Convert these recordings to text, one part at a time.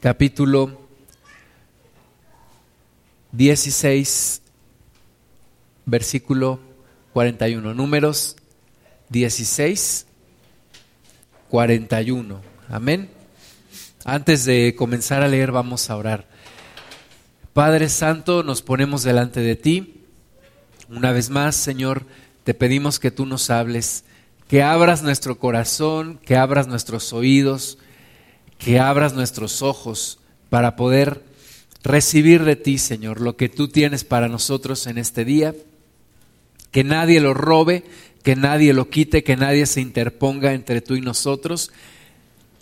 capítulo 16, versículo 41. Números 16, 41. Amén. Antes de comenzar a leer, vamos a orar. Padre Santo, nos ponemos delante de ti. Una vez más, Señor, te pedimos que tú nos hables, que abras nuestro corazón, que abras nuestros oídos, que abras nuestros ojos para poder recibir de ti, Señor, lo que tú tienes para nosotros en este día. Que nadie lo robe, que nadie lo quite, que nadie se interponga entre tú y nosotros.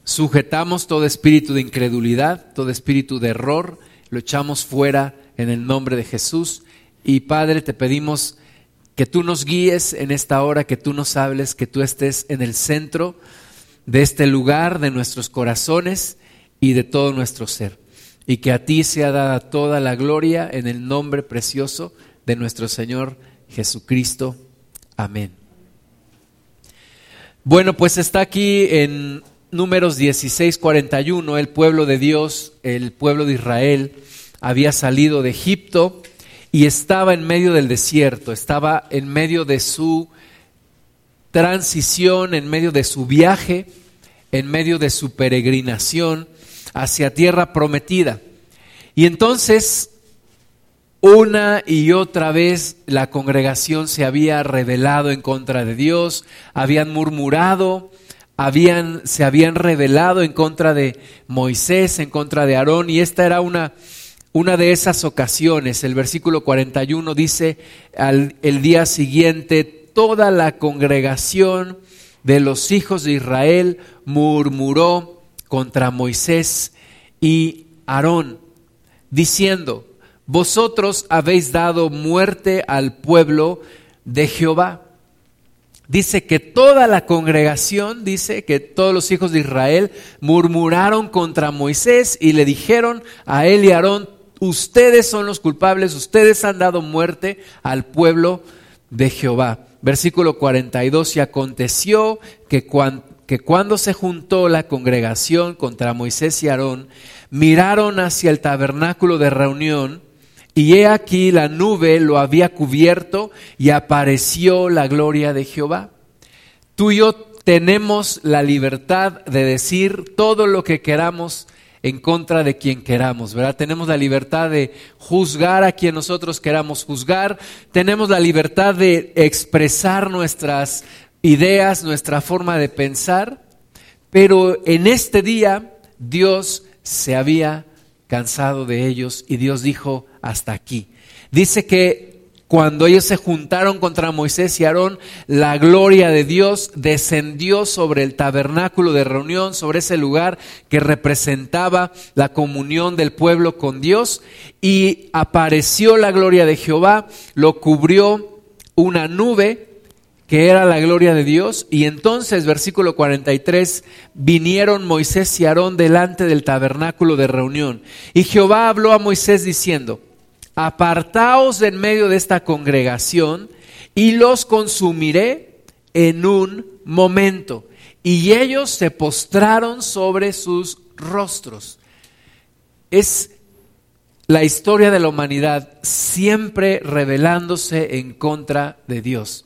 Sujetamos todo espíritu de incredulidad, todo espíritu de error, lo echamos fuera en el nombre de Jesús. Y Padre, te pedimos que tú nos guíes en esta hora, que tú nos hables, que tú estés en el centro de este lugar, de nuestros corazones y de todo nuestro ser. Y que a ti sea dada toda la gloria en el nombre precioso de nuestro Señor Jesucristo. Amén. Bueno, pues está aquí en números 16:41, el pueblo de Dios, el pueblo de Israel, había salido de Egipto y estaba en medio del desierto, estaba en medio de su transición, en medio de su viaje, en medio de su peregrinación hacia tierra prometida. Y entonces, una y otra vez la congregación se había rebelado en contra de Dios, habían murmurado, habían, se habían rebelado en contra de Moisés, en contra de Aarón, y esta era una, una de esas ocasiones. El versículo 41 dice, al, el día siguiente, toda la congregación de los hijos de Israel murmuró contra Moisés y Aarón, diciendo, vosotros habéis dado muerte al pueblo de Jehová. Dice que toda la congregación, dice que todos los hijos de Israel murmuraron contra Moisés y le dijeron a él y Aarón, ustedes son los culpables, ustedes han dado muerte al pueblo de Jehová. Versículo 42, y aconteció que, que cuando se juntó la congregación contra Moisés y Aarón, miraron hacia el tabernáculo de reunión, y he aquí la nube lo había cubierto y apareció la gloria de Jehová. Tú y yo tenemos la libertad de decir todo lo que queramos en contra de quien queramos, ¿verdad? Tenemos la libertad de juzgar a quien nosotros queramos juzgar, tenemos la libertad de expresar nuestras ideas, nuestra forma de pensar, pero en este día Dios se había cansado de ellos y Dios dijo, hasta aquí. Dice que cuando ellos se juntaron contra Moisés y Aarón, la gloria de Dios descendió sobre el tabernáculo de reunión, sobre ese lugar que representaba la comunión del pueblo con Dios, y apareció la gloria de Jehová, lo cubrió una nube que era la gloria de Dios, y entonces, versículo 43, vinieron Moisés y Aarón delante del tabernáculo de reunión, y Jehová habló a Moisés diciendo, apartaos en medio de esta congregación y los consumiré en un momento. Y ellos se postraron sobre sus rostros. Es la historia de la humanidad siempre rebelándose en contra de Dios.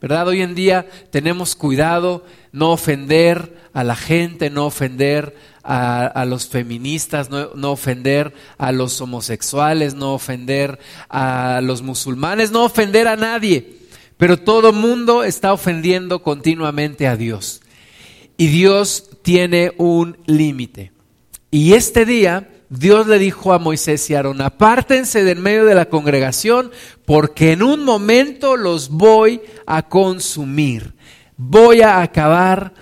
¿Verdad? Hoy en día tenemos cuidado no ofender a la gente, no ofender a, los feministas, no, ofender a los homosexuales, no ofender a los musulmanes, no ofender a nadie. Pero todo mundo está ofendiendo continuamente a Dios. Y Dios tiene un límite. Y este día Dios le dijo a Moisés y Aarón, apártense del medio de la congregación porque en un momento los voy a consumir. Voy a acabar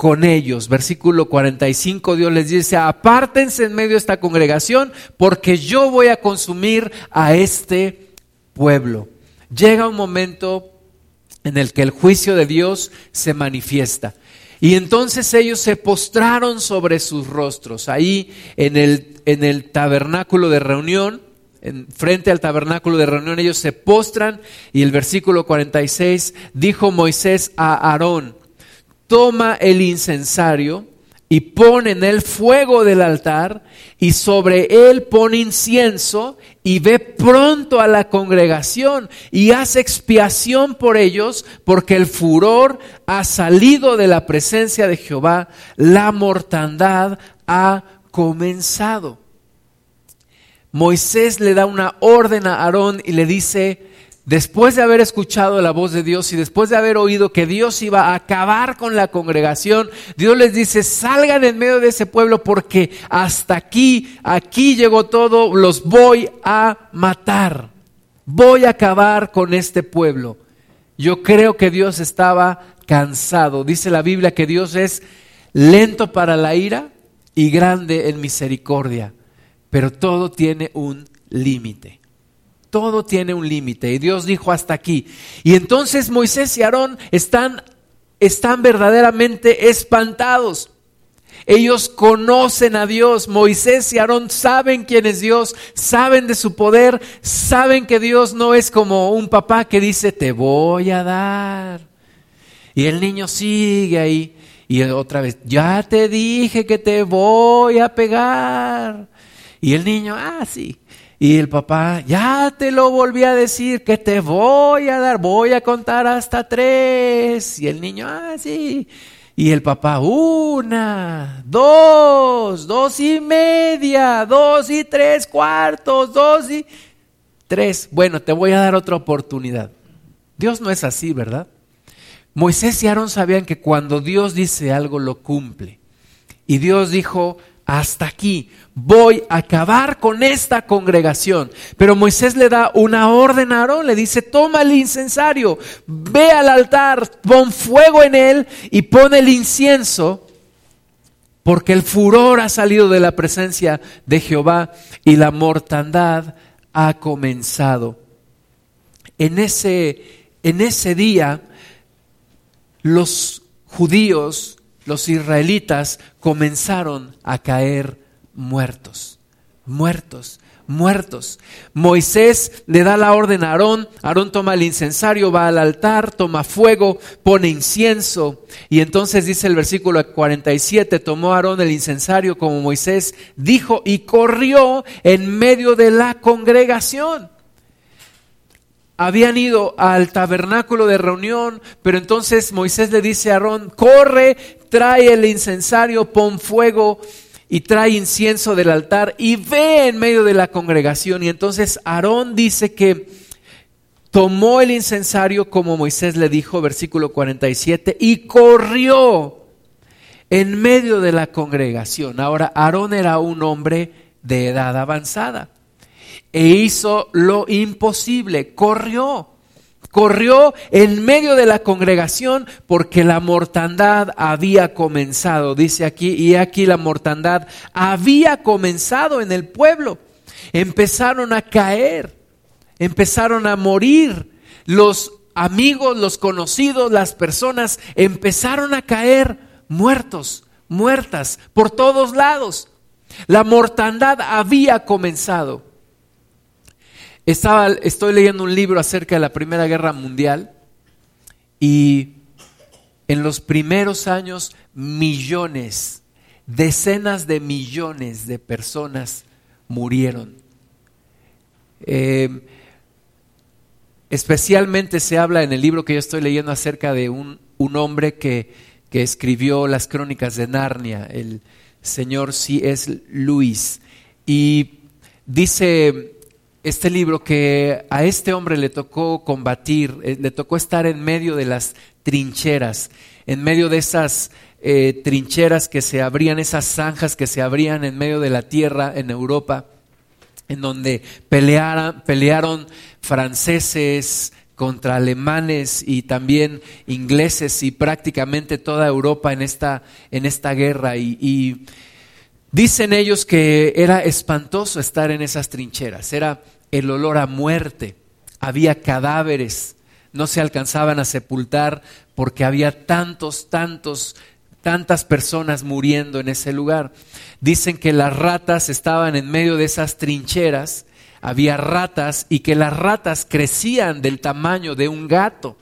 con ellos. Versículo 45, Dios les dice, apártense en medio de esta congregación porque yo voy a consumir a este pueblo. Llega un momento en el que el juicio de Dios se manifiesta. Y entonces ellos se postraron sobre sus rostros, ahí en el, en el tabernáculo de reunión, en, frente al tabernáculo de reunión, ellos se postran y el versículo 46 dijo Moisés a Aarón, toma el incensario y pone en el fuego del altar y sobre él pone incienso y ve pronto a la congregación y hace expiación por ellos porque el furor ha salido de la presencia de Jehová, la mortandad ha comenzado. Moisés le da una orden a Aarón y le dice, después de haber escuchado la voz de Dios y después de haber oído que Dios iba a acabar con la congregación, Dios les dice, salgan en medio de ese pueblo porque hasta aquí, aquí llegó todo, los voy a matar. Voy a acabar con este pueblo. Yo creo que Dios estaba cansado. Dice la Biblia que Dios es lento para la ira y grande en misericordia, pero todo tiene un límite. Todo tiene un límite. Y Dios dijo hasta aquí. Y entonces Moisés y Aarón están, están verdaderamente espantados. Ellos conocen a Dios. Moisés y Aarón saben quién es Dios, saben de su poder, saben que Dios no es como un papá que dice, te voy a dar. Y el niño sigue ahí. Y otra vez, ya te dije que te voy a pegar. Y el niño, ah, sí. Y el papá, ya te lo volví a decir, que te voy a dar, voy a contar hasta tres. Y el niño, ah, sí. Y el papá, una, dos, dos y media, dos y tres cuartos, dos y tres. Bueno, te voy a dar otra oportunidad. Dios no es así, ¿verdad? Moisés y Aarón sabían que cuando Dios dice algo lo cumple. Y Dios dijo, hasta aquí, voy a acabar con esta congregación. Pero Moisés le da una orden a Aarón, le dice, toma el incensario, ve al altar, pon fuego en él y pon el incienso, porque el furor ha salido de la presencia de Jehová y la mortandad ha comenzado. En ese, en ese día, los judíos los israelitas comenzaron a caer muertos, muertos, muertos. Moisés le da la orden a Aarón, Aarón toma el incensario, va al altar, toma fuego, pone incienso y entonces dice el versículo 47, tomó Aarón el incensario como Moisés dijo y corrió en medio de la congregación habían ido al tabernáculo de reunión, pero entonces Moisés le dice a Aarón, corre, trae el incensario, pon fuego y trae incienso del altar y ve en medio de la congregación. Y entonces Aarón dice que tomó el incensario como Moisés le dijo, versículo 47, y corrió en medio de la congregación. Ahora, Aarón era un hombre de edad avanzada e hizo lo imposible, corrió. Corrió en medio de la congregación porque la mortandad había comenzado, dice aquí, y aquí la mortandad había comenzado en el pueblo. Empezaron a caer, empezaron a morir. Los amigos, los conocidos, las personas empezaron a caer muertos, muertas, por todos lados. La mortandad había comenzado. Estaba, estoy leyendo un libro acerca de la Primera Guerra Mundial y en los primeros años millones, decenas de millones de personas murieron. Eh, especialmente se habla en el libro que yo estoy leyendo acerca de un, un hombre que, que, escribió las crónicas de Narnia, el señor C.S. Lewis. Y dice este libro que a este hombre le tocó combatir, eh, le tocó estar en medio de las trincheras, en medio de esas eh, trincheras que se abrían, esas zanjas que se abrían en medio de la tierra en Europa, en donde pelearon, pelearon franceses contra alemanes y también ingleses y prácticamente toda Europa en esta, en esta guerra. y Dicen ellos que era espantoso estar en esas trincheras, era el olor a muerte, había cadáveres, no se alcanzaban a sepultar porque había tantos, tantos, tantas personas muriendo en ese lugar. Dicen que las ratas estaban en medio de esas trincheras, había ratas y que las ratas crecían del tamaño de un gato.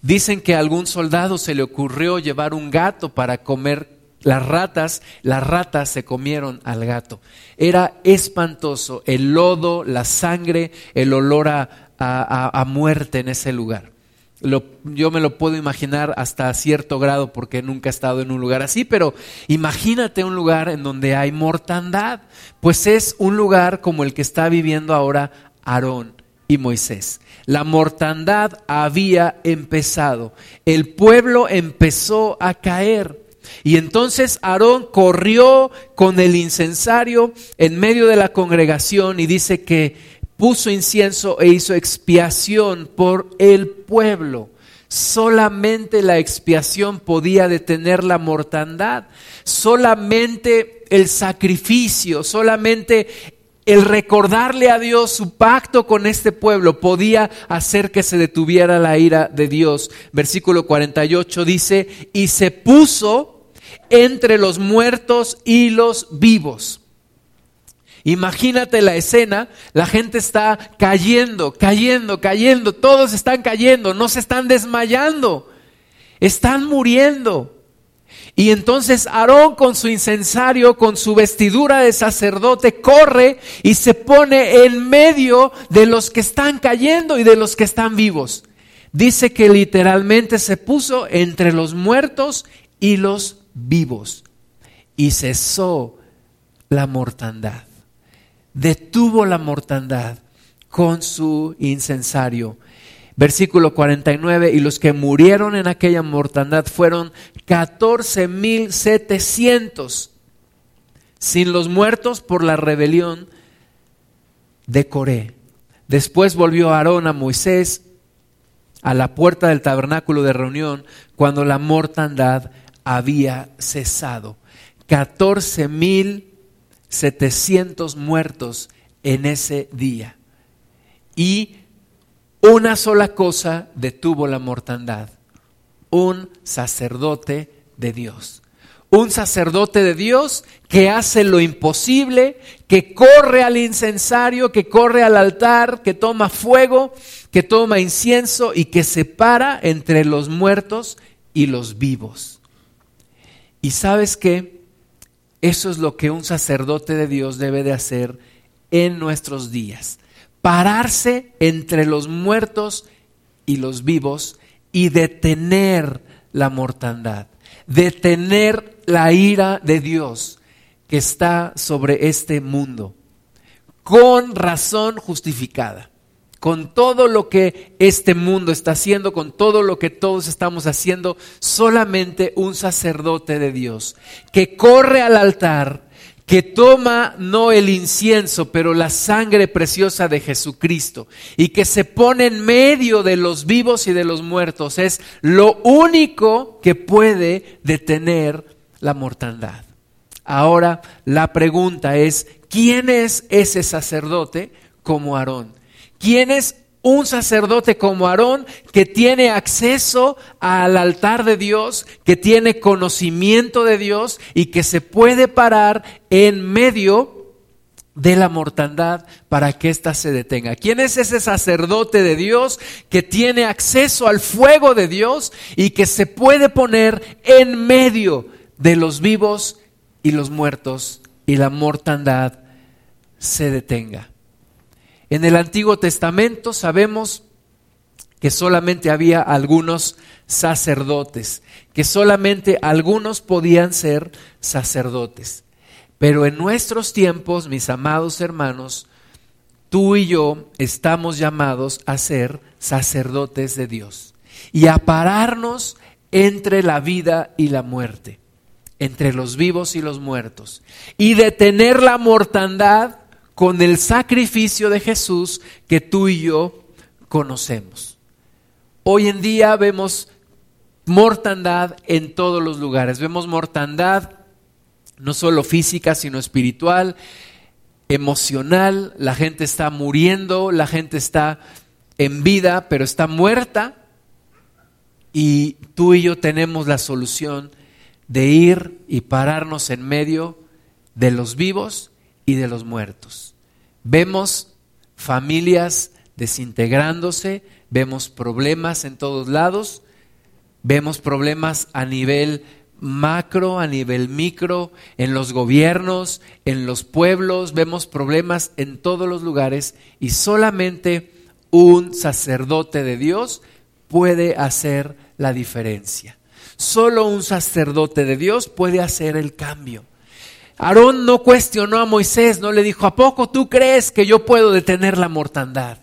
Dicen que a algún soldado se le ocurrió llevar un gato para comer las ratas, las ratas se comieron al gato. Era espantoso el lodo, la sangre, el olor a, muerte en ese lugar. yo me lo puedo imaginar hasta cierto grado porque nunca he estado en un lugar así, pero imagínate un lugar en donde hay mortandad, pues es un lugar como el que está viviendo ahora Aarón y Moisés. La mortandad había empezado, el pueblo empezó a caer. Y entonces Aarón corrió con el incensario en medio de la congregación y dice que puso incienso e hizo expiación por el pueblo. Solamente la expiación podía detener la mortandad. Solamente el sacrificio, solamente el recordarle a Dios su pacto con este pueblo podía hacer que se detuviera la ira de Dios. Versículo 48 dice, y se puso entre los muertos y los vivos. Imagínate la escena, la gente está cayendo, cayendo, cayendo, todos están cayendo, no se están desmayando, están muriendo. Y entonces Aarón con su incensario, con su vestidura de sacerdote, corre y se pone en medio de los que están cayendo y de los que están vivos. Dice que literalmente se puso entre los muertos y los vivos y cesó la mortandad. Detuvo la mortandad con su incensario Versículo 49, y los que murieron en aquella mortandad fueron 14.700, sin los muertos por la rebelión de Coré. Después volvió Aarón a Moisés a la puerta del tabernáculo de reunión cuando la mortandad había cesado. 14.700 muertos en ese día. Y una sola cosa detuvo la mortandad, un sacerdote de Dios. Un sacerdote de Dios que hace lo imposible, que corre al incensario, que corre al altar, que toma fuego, que toma incienso y que separa entre los muertos y los vivos. Y sabes qué? Eso es lo que un sacerdote de Dios debe de hacer en nuestros días. Pararse entre los muertos y los vivos y detener la mortandad, detener la ira de Dios que está sobre este mundo, con razón justificada, con todo lo que este mundo está haciendo, con todo lo que todos estamos haciendo, solamente un sacerdote de Dios que corre al altar que toma no el incienso, pero la sangre preciosa de Jesucristo y que se pone en medio de los vivos y de los muertos, es lo único que puede detener la mortandad. Ahora la pregunta es, ¿quién es ese sacerdote como Aarón? ¿Quién es un sacerdote como Aarón que tiene acceso al altar de Dios, que tiene conocimiento de Dios y que se puede parar en medio de la mortandad para que ésta se detenga. ¿Quién es ese sacerdote de Dios que tiene acceso al fuego de Dios y que se puede poner en medio de los vivos y los muertos y la mortandad se detenga? En el Antiguo Testamento sabemos que solamente había algunos sacerdotes, que solamente algunos podían ser sacerdotes. Pero en nuestros tiempos, mis amados hermanos, tú y yo estamos llamados a ser sacerdotes de Dios y a pararnos entre la vida y la muerte, entre los vivos y los muertos, y detener la mortandad con el sacrificio de Jesús que tú y yo conocemos. Hoy en día vemos mortandad en todos los lugares. Vemos mortandad no solo física, sino espiritual, emocional. La gente está muriendo, la gente está en vida, pero está muerta. Y tú y yo tenemos la solución de ir y pararnos en medio de los vivos y de los muertos. Vemos familias desintegrándose, vemos problemas en todos lados, vemos problemas a nivel macro, a nivel micro, en los gobiernos, en los pueblos, vemos problemas en todos los lugares y solamente un sacerdote de Dios puede hacer la diferencia. Solo un sacerdote de Dios puede hacer el cambio. Aarón no cuestionó a Moisés, no le dijo, ¿a poco tú crees que yo puedo detener la mortandad?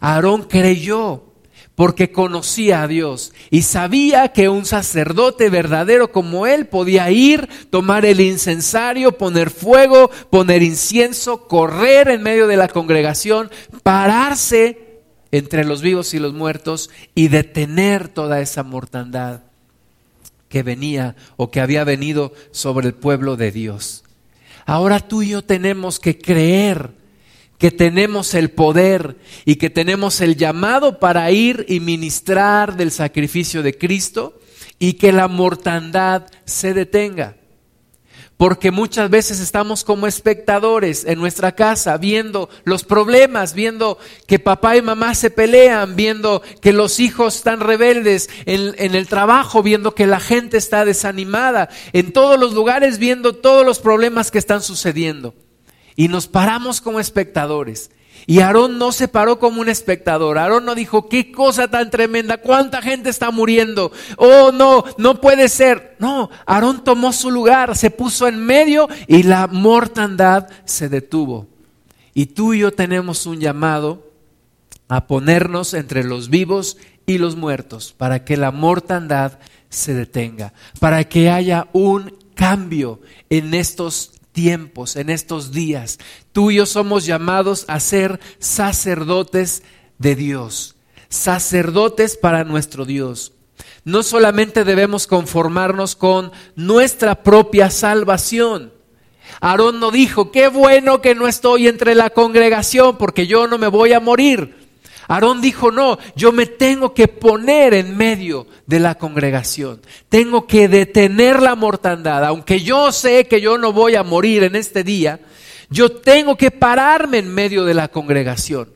Aarón creyó porque conocía a Dios y sabía que un sacerdote verdadero como él podía ir, tomar el incensario, poner fuego, poner incienso, correr en medio de la congregación, pararse entre los vivos y los muertos y detener toda esa mortandad que venía o que había venido sobre el pueblo de Dios. Ahora tú y yo tenemos que creer que tenemos el poder y que tenemos el llamado para ir y ministrar del sacrificio de Cristo y que la mortandad se detenga porque muchas veces estamos como espectadores en nuestra casa viendo los problemas, viendo que papá y mamá se pelean, viendo que los hijos están rebeldes en, el trabajo, viendo que la gente está desanimada, en todos los lugares viendo todos los problemas que están sucediendo. Y nos paramos como espectadores. Y Aarón no se paró como un espectador. Aarón no dijo, qué cosa tan tremenda, cuánta gente está muriendo. Oh, no, no puede ser. No, Aarón tomó su lugar, se puso en medio y la mortandad se detuvo. Y tú y yo tenemos un llamado a ponernos entre los vivos y los muertos para que la mortandad se detenga, para que haya un cambio en estos tiempos, en estos días. Tú y yo somos llamados a ser sacerdotes de Dios, sacerdotes para nuestro Dios. No solamente debemos conformarnos con nuestra propia salvación. Aarón no dijo, qué bueno que no estoy entre la congregación porque yo no me voy a morir. Aarón dijo, no, yo me tengo que poner en medio de la congregación. Tengo que detener la mortandad. Aunque yo sé que yo no voy a morir en este día, yo tengo que pararme en medio de la congregación.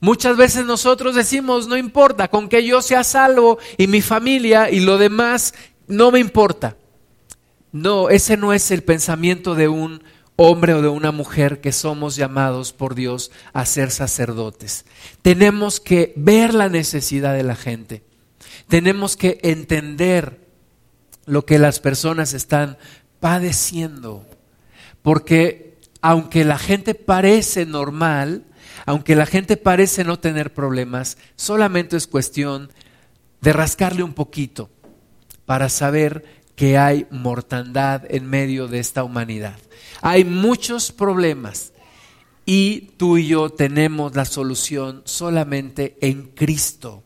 Muchas veces nosotros decimos, no importa, con que yo sea salvo y mi familia y lo demás, no me importa. No, ese no es el pensamiento de un hombre o de una mujer que somos llamados por Dios a ser sacerdotes. Tenemos que ver la necesidad de la gente. Tenemos que entender lo que las personas están padeciendo. Porque aunque la gente parece normal, aunque la gente parece no tener problemas, solamente es cuestión de rascarle un poquito para saber que hay mortandad en medio de esta humanidad. Hay muchos problemas y tú y yo tenemos la solución solamente en Cristo,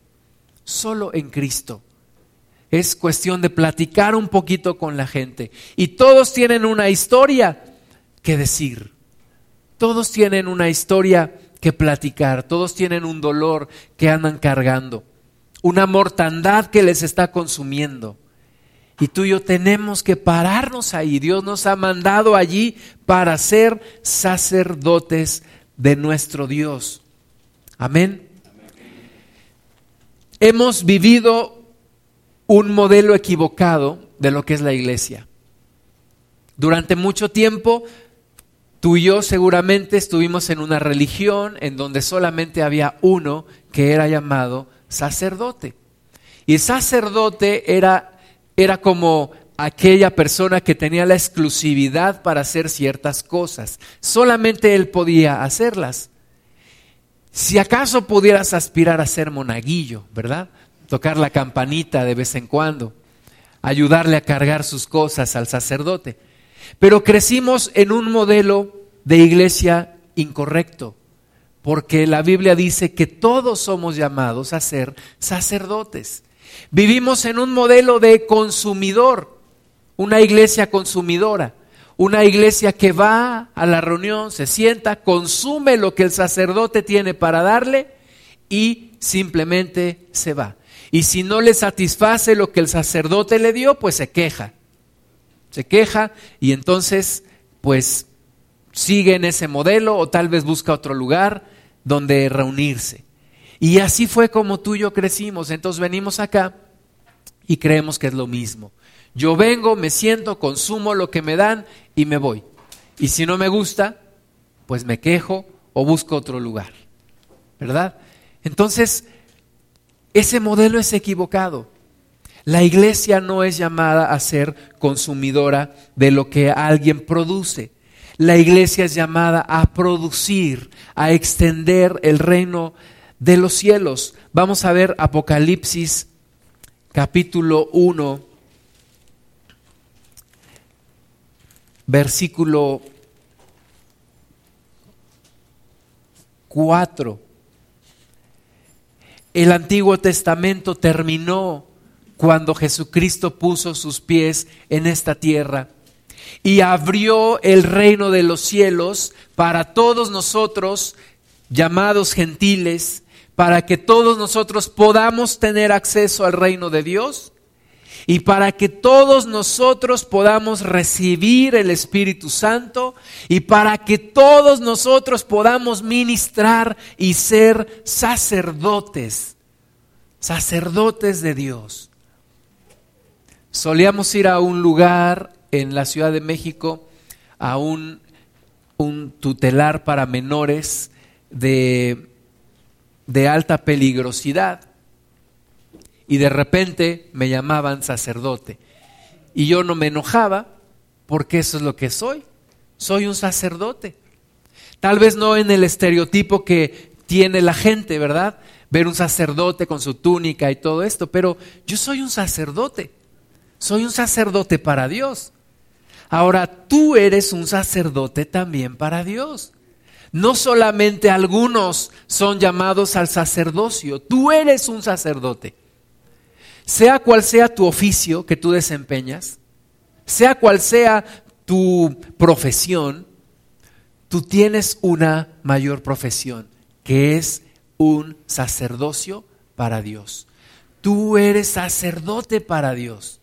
solo en Cristo. Es cuestión de platicar un poquito con la gente. Y todos tienen una historia que decir. Todos tienen una historia que platicar. Todos tienen un dolor que andan cargando. Una mortandad que les está consumiendo. Y tú y yo tenemos que pararnos ahí. Dios nos ha mandado allí para ser sacerdotes de nuestro Dios. Amén. Hemos vivido un modelo equivocado de lo que es la iglesia. Durante mucho tiempo, tú y yo seguramente estuvimos en una religión en donde solamente había uno que era llamado sacerdote. Y sacerdote era era como aquella persona que tenía la exclusividad para hacer ciertas cosas. Solamente él podía hacerlas. Si acaso pudieras aspirar a ser monaguillo, ¿verdad? Tocar la campanita de vez en cuando, ayudarle a cargar sus cosas al sacerdote. Pero crecimos en un modelo de iglesia incorrecto, porque la Biblia dice que todos somos llamados a ser sacerdotes. Vivimos en un modelo de consumidor, una iglesia consumidora, una iglesia que va a la reunión, se sienta, consume lo que el sacerdote tiene para darle y simplemente se va. Y si no le satisface lo que el sacerdote le dio, pues se queja. Se queja y entonces pues sigue en ese modelo o tal vez busca otro lugar donde reunirse. Y así fue como tú y yo crecimos. Entonces venimos acá y creemos que es lo mismo. Yo vengo, me siento, consumo lo que me dan y me voy. Y si no me gusta, pues me quejo o busco otro lugar. ¿Verdad? Entonces, ese modelo es equivocado. La iglesia no es llamada a ser consumidora de lo que alguien produce. La iglesia es llamada a producir, a extender el reino de los cielos. Vamos a ver Apocalipsis capítulo 1, versículo 4. El Antiguo Testamento terminó cuando Jesucristo puso sus pies en esta tierra y abrió el reino de los cielos para todos nosotros, llamados gentiles, para que todos nosotros podamos tener acceso al reino de Dios y para que todos nosotros podamos recibir el Espíritu Santo y para que todos nosotros podamos ministrar y ser sacerdotes, sacerdotes de Dios. Solíamos ir a un lugar en la Ciudad de México, a un, un tutelar para menores de, de alta peligrosidad y de repente me llamaban sacerdote. Y yo no me enojaba porque eso es lo que soy. Soy un sacerdote. Tal vez no en el estereotipo que tiene la gente, ¿verdad? Ver un sacerdote con su túnica y todo esto, pero yo soy un sacerdote. Soy un sacerdote para Dios. Ahora tú eres un sacerdote también para Dios. No solamente algunos son llamados al sacerdocio, tú eres un sacerdote sea cual sea tu oficio que tú desempeñas, sea cual sea tu profesión, tú tienes una mayor profesión, que es un sacerdocio para Dios. Tú eres sacerdote para Dios.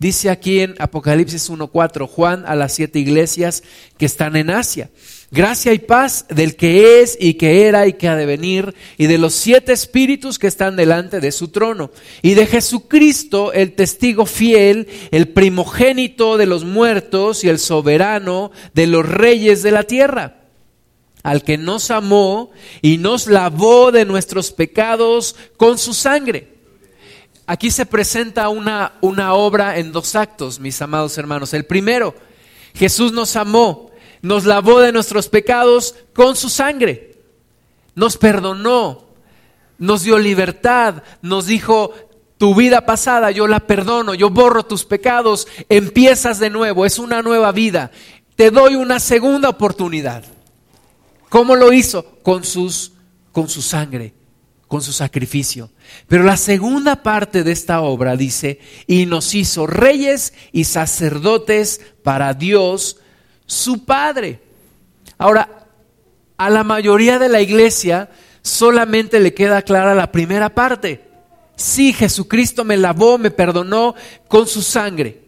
Dice aquí en Apocalipsis 1.4 Juan a las siete iglesias que están en Asia. Gracia y paz del que es y que era y que ha de venir, y de los siete espíritus que están delante de su trono, y de Jesucristo, el testigo fiel, el primogénito de los muertos y el soberano de los reyes de la tierra, al que nos amó y nos lavó de nuestros pecados con su sangre. Aquí se presenta una, una obra en dos actos, mis amados hermanos. El primero, Jesús nos amó nos lavó de nuestros pecados con su sangre, nos perdonó, nos dio libertad, nos dijo, tu vida pasada yo la perdono, yo borro tus pecados, empiezas de nuevo, es una nueva vida, te doy una segunda oportunidad. ¿Cómo lo hizo? Con sus con su sangre, con su sacrificio. Pero la segunda parte de esta obra dice, y nos hizo reyes y sacerdotes para Dios su Padre. Ahora, a la mayoría de la iglesia solamente le queda clara la primera parte. Sí, Jesucristo me lavó, me perdonó con su sangre.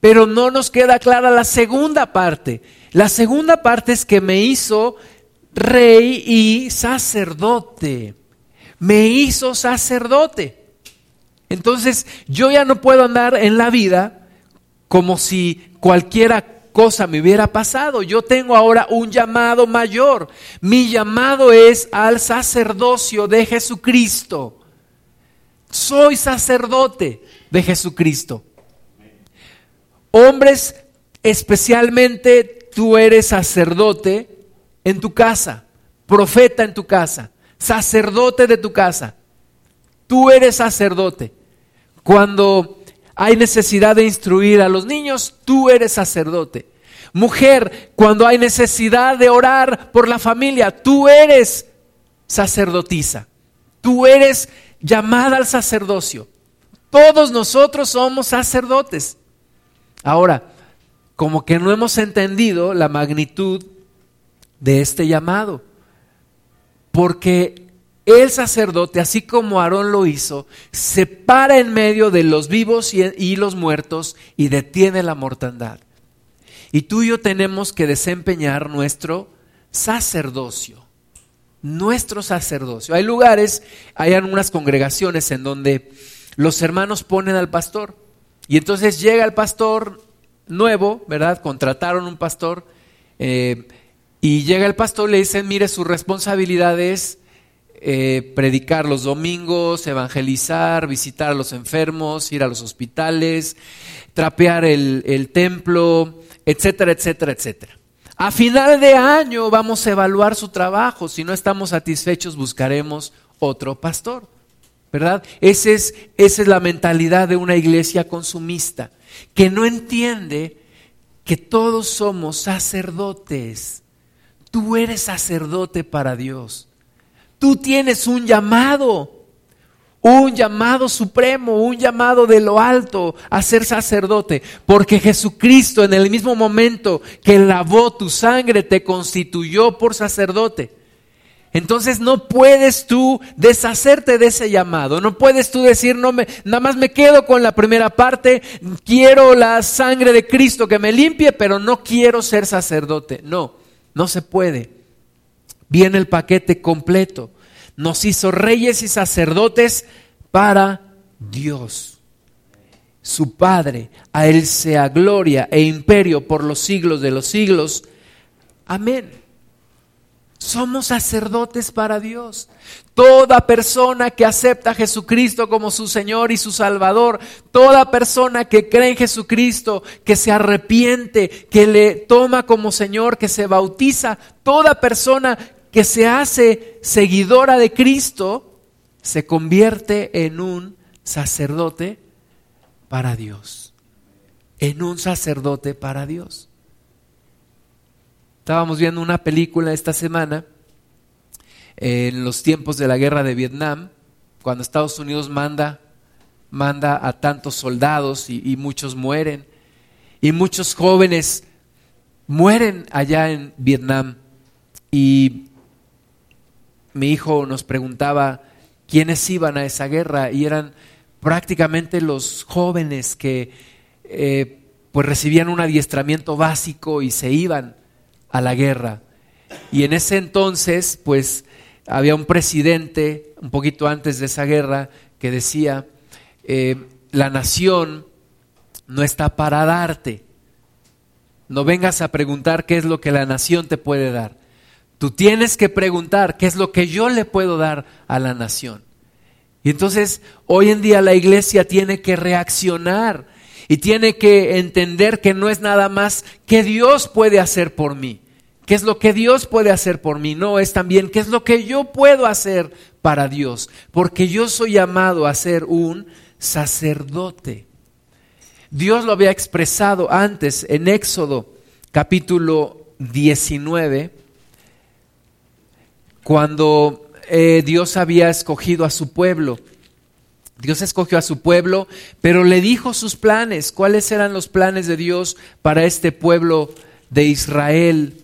Pero no nos queda clara la segunda parte. La segunda parte es que me hizo rey y sacerdote. Me hizo sacerdote. Entonces yo ya no puedo andar en la vida como si cualquiera cosa me hubiera pasado. Yo tengo ahora un llamado mayor. Mi llamado es al sacerdocio de Jesucristo. Soy sacerdote de Jesucristo. Hombres, especialmente tú eres sacerdote en tu casa, profeta en tu casa, sacerdote de tu casa. Tú eres sacerdote. Cuando hay necesidad de instruir a los niños, tú eres sacerdote. Mujer, cuando hay necesidad de orar por la familia, tú eres sacerdotisa. Tú eres llamada al sacerdocio. Todos nosotros somos sacerdotes. Ahora, como que no hemos entendido la magnitud de este llamado. Porque el sacerdote, así como Aarón lo hizo, se para en medio de los vivos y, los muertos y detiene la mortandad. Y tú y yo tenemos que desempeñar nuestro sacerdocio, nuestro sacerdocio. Hay lugares, hay algunas congregaciones en donde los hermanos ponen al pastor Y entonces llega el pastor nuevo, ¿verdad? Contrataron un pastor eh, y llega el pastor le dice, mire, su responsabilidad es eh, predicar los domingos, evangelizar, visitar a los enfermos, ir a los hospitales, trapear el, el templo, etcétera, etcétera, etcétera. A final de año vamos a evaluar su trabajo. Si no estamos satisfechos, buscaremos otro pastor. ¿Verdad? Es, esa es la mentalidad de una iglesia consumista, que no entiende que todos somos sacerdotes. Tú eres sacerdote para Dios. Tú tienes un llamado, un llamado supremo, un llamado de lo alto a ser sacerdote, porque Jesucristo en el mismo momento que lavó tu sangre te constituyó por sacerdote. Entonces no puedes tú deshacerte de ese llamado, no puedes tú decir, no me, nada más me quedo con la primera parte, quiero la sangre de Cristo que me limpie, pero no quiero ser sacerdote. No, no se puede. Viene el paquete completo. Nos hizo reyes y sacerdotes para Dios, su Padre. A Él sea gloria e imperio por los siglos de los siglos. Amén. Somos sacerdotes para Dios. Toda persona que acepta a Jesucristo como su Señor y su Salvador, toda persona que cree en Jesucristo, que se arrepiente, que le toma como Señor, que se bautiza, toda persona que se hace seguidora de Cristo, se convierte en un sacerdote para Dios. En un sacerdote para Dios. Estábamos viendo una película esta semana en los tiempos de la guerra de Vietnam, cuando Estados Unidos manda, manda a tantos soldados y, y muchos mueren. Y muchos jóvenes mueren allá en Vietnam. Y mi hijo nos preguntaba quiénes iban a esa guerra y eran prácticamente los jóvenes que eh, pues recibían un adiestramiento básico y se iban a la guerra. Y en ese entonces, pues había un presidente, un poquito antes de esa guerra, que decía, eh, la nación no está para darte. No vengas a preguntar qué es lo que la nación te puede dar. Tú tienes que preguntar qué es lo que yo le puedo dar a la nación. Y entonces hoy en día la iglesia tiene que reaccionar y tiene que entender que no es nada más que Dios puede hacer por mí. ¿Qué es lo que Dios puede hacer por mí? No, es también qué es lo que yo puedo hacer para Dios. Porque yo soy llamado a ser un sacerdote. Dios lo había expresado antes en Éxodo capítulo 19, cuando eh, Dios había escogido a su pueblo. Dios escogió a su pueblo, pero le dijo sus planes. ¿Cuáles eran los planes de Dios para este pueblo de Israel?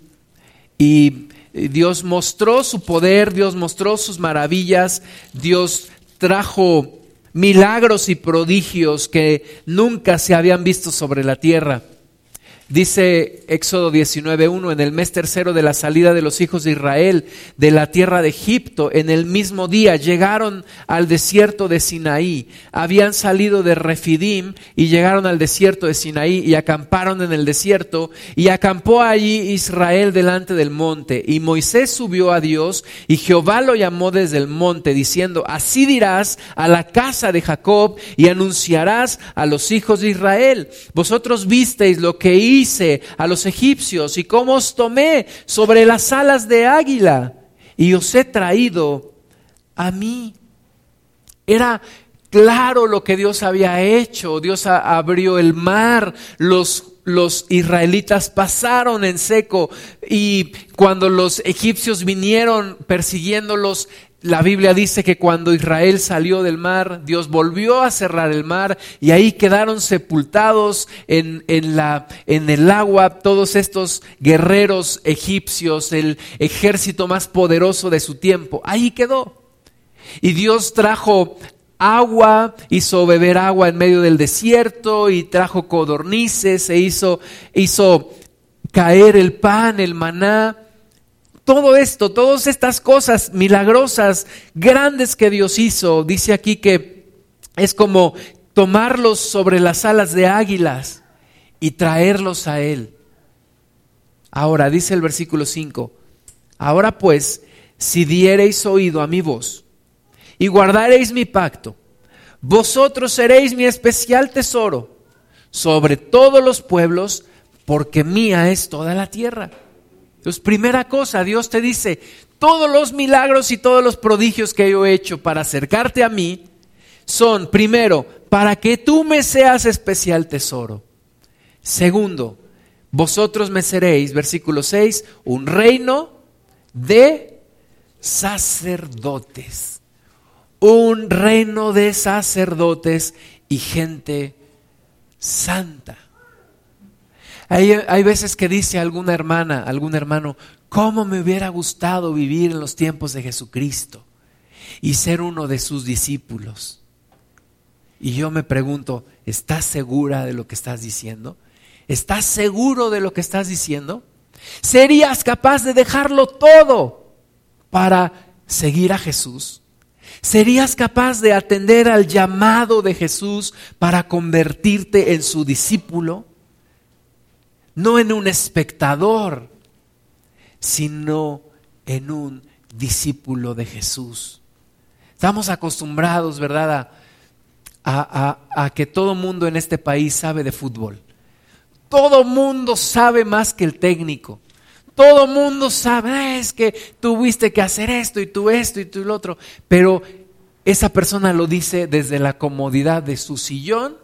Y Dios mostró su poder, Dios mostró sus maravillas, Dios trajo milagros y prodigios que nunca se habían visto sobre la tierra. Dice Éxodo 19.1, en el mes tercero de la salida de los hijos de Israel de la tierra de Egipto, en el mismo día llegaron al desierto de Sinaí. Habían salido de Refidim y llegaron al desierto de Sinaí y acamparon en el desierto y acampó allí Israel delante del monte. Y Moisés subió a Dios y Jehová lo llamó desde el monte diciendo, así dirás a la casa de Jacob y anunciarás a los hijos de Israel. Vosotros visteis lo que hice hice a los egipcios y cómo os tomé sobre las alas de águila y os he traído a mí. Era claro lo que Dios había hecho. Dios abrió el mar, los los israelitas pasaron en seco y cuando los egipcios vinieron persiguiéndolos, la Biblia dice que cuando Israel salió del mar, Dios volvió a cerrar el mar y ahí quedaron sepultados en, la, en el agua todos estos guerreros egipcios, el ejército más poderoso de su tiempo. Ahí quedó. Y Dios trajo agua, hizo beber agua en medio del desierto y trajo codornices e hizo, hizo caer el pan, el maná todo esto, todas estas cosas milagrosas, grandes que Dios hizo, dice aquí que es como tomarlos sobre las alas de águilas y traerlos a Él. Ahora, dice el versículo 5, ahora pues, si diereis oído a mi voz y guardareis mi pacto, vosotros seréis mi especial tesoro sobre todos los pueblos, porque mía es toda la tierra. Entonces, primera cosa, Dios te dice, todos los milagros y todos los prodigios que yo he hecho para acercarte a mí son, primero, para que tú me seas especial tesoro. Segundo, vosotros me seréis, versículo 6, un reino de sacerdotes. Un reino de sacerdotes y gente santa. Hay, hay, veces que dice alguna hermana, algún hermano, ¿cómo me hubiera gustado vivir en los tiempos de Jesucristo y ser uno de sus discípulos? Y yo me pregunto, ¿estás segura de lo que estás diciendo? ¿Estás seguro de lo que estás diciendo? ¿Serías capaz de dejarlo todo para seguir a Jesús? ¿Serías capaz de atender al llamado de Jesús para convertirte en su discípulo? No en un espectador, sino en un discípulo de Jesús. Estamos acostumbrados, ¿verdad?, a, a que todo mundo en este país sabe de fútbol. Todo mundo sabe más que el técnico. Todo mundo sabe, ah, es que tuviste que hacer esto y tú esto y tú lo otro. Pero esa persona lo dice desde la comodidad de su sillón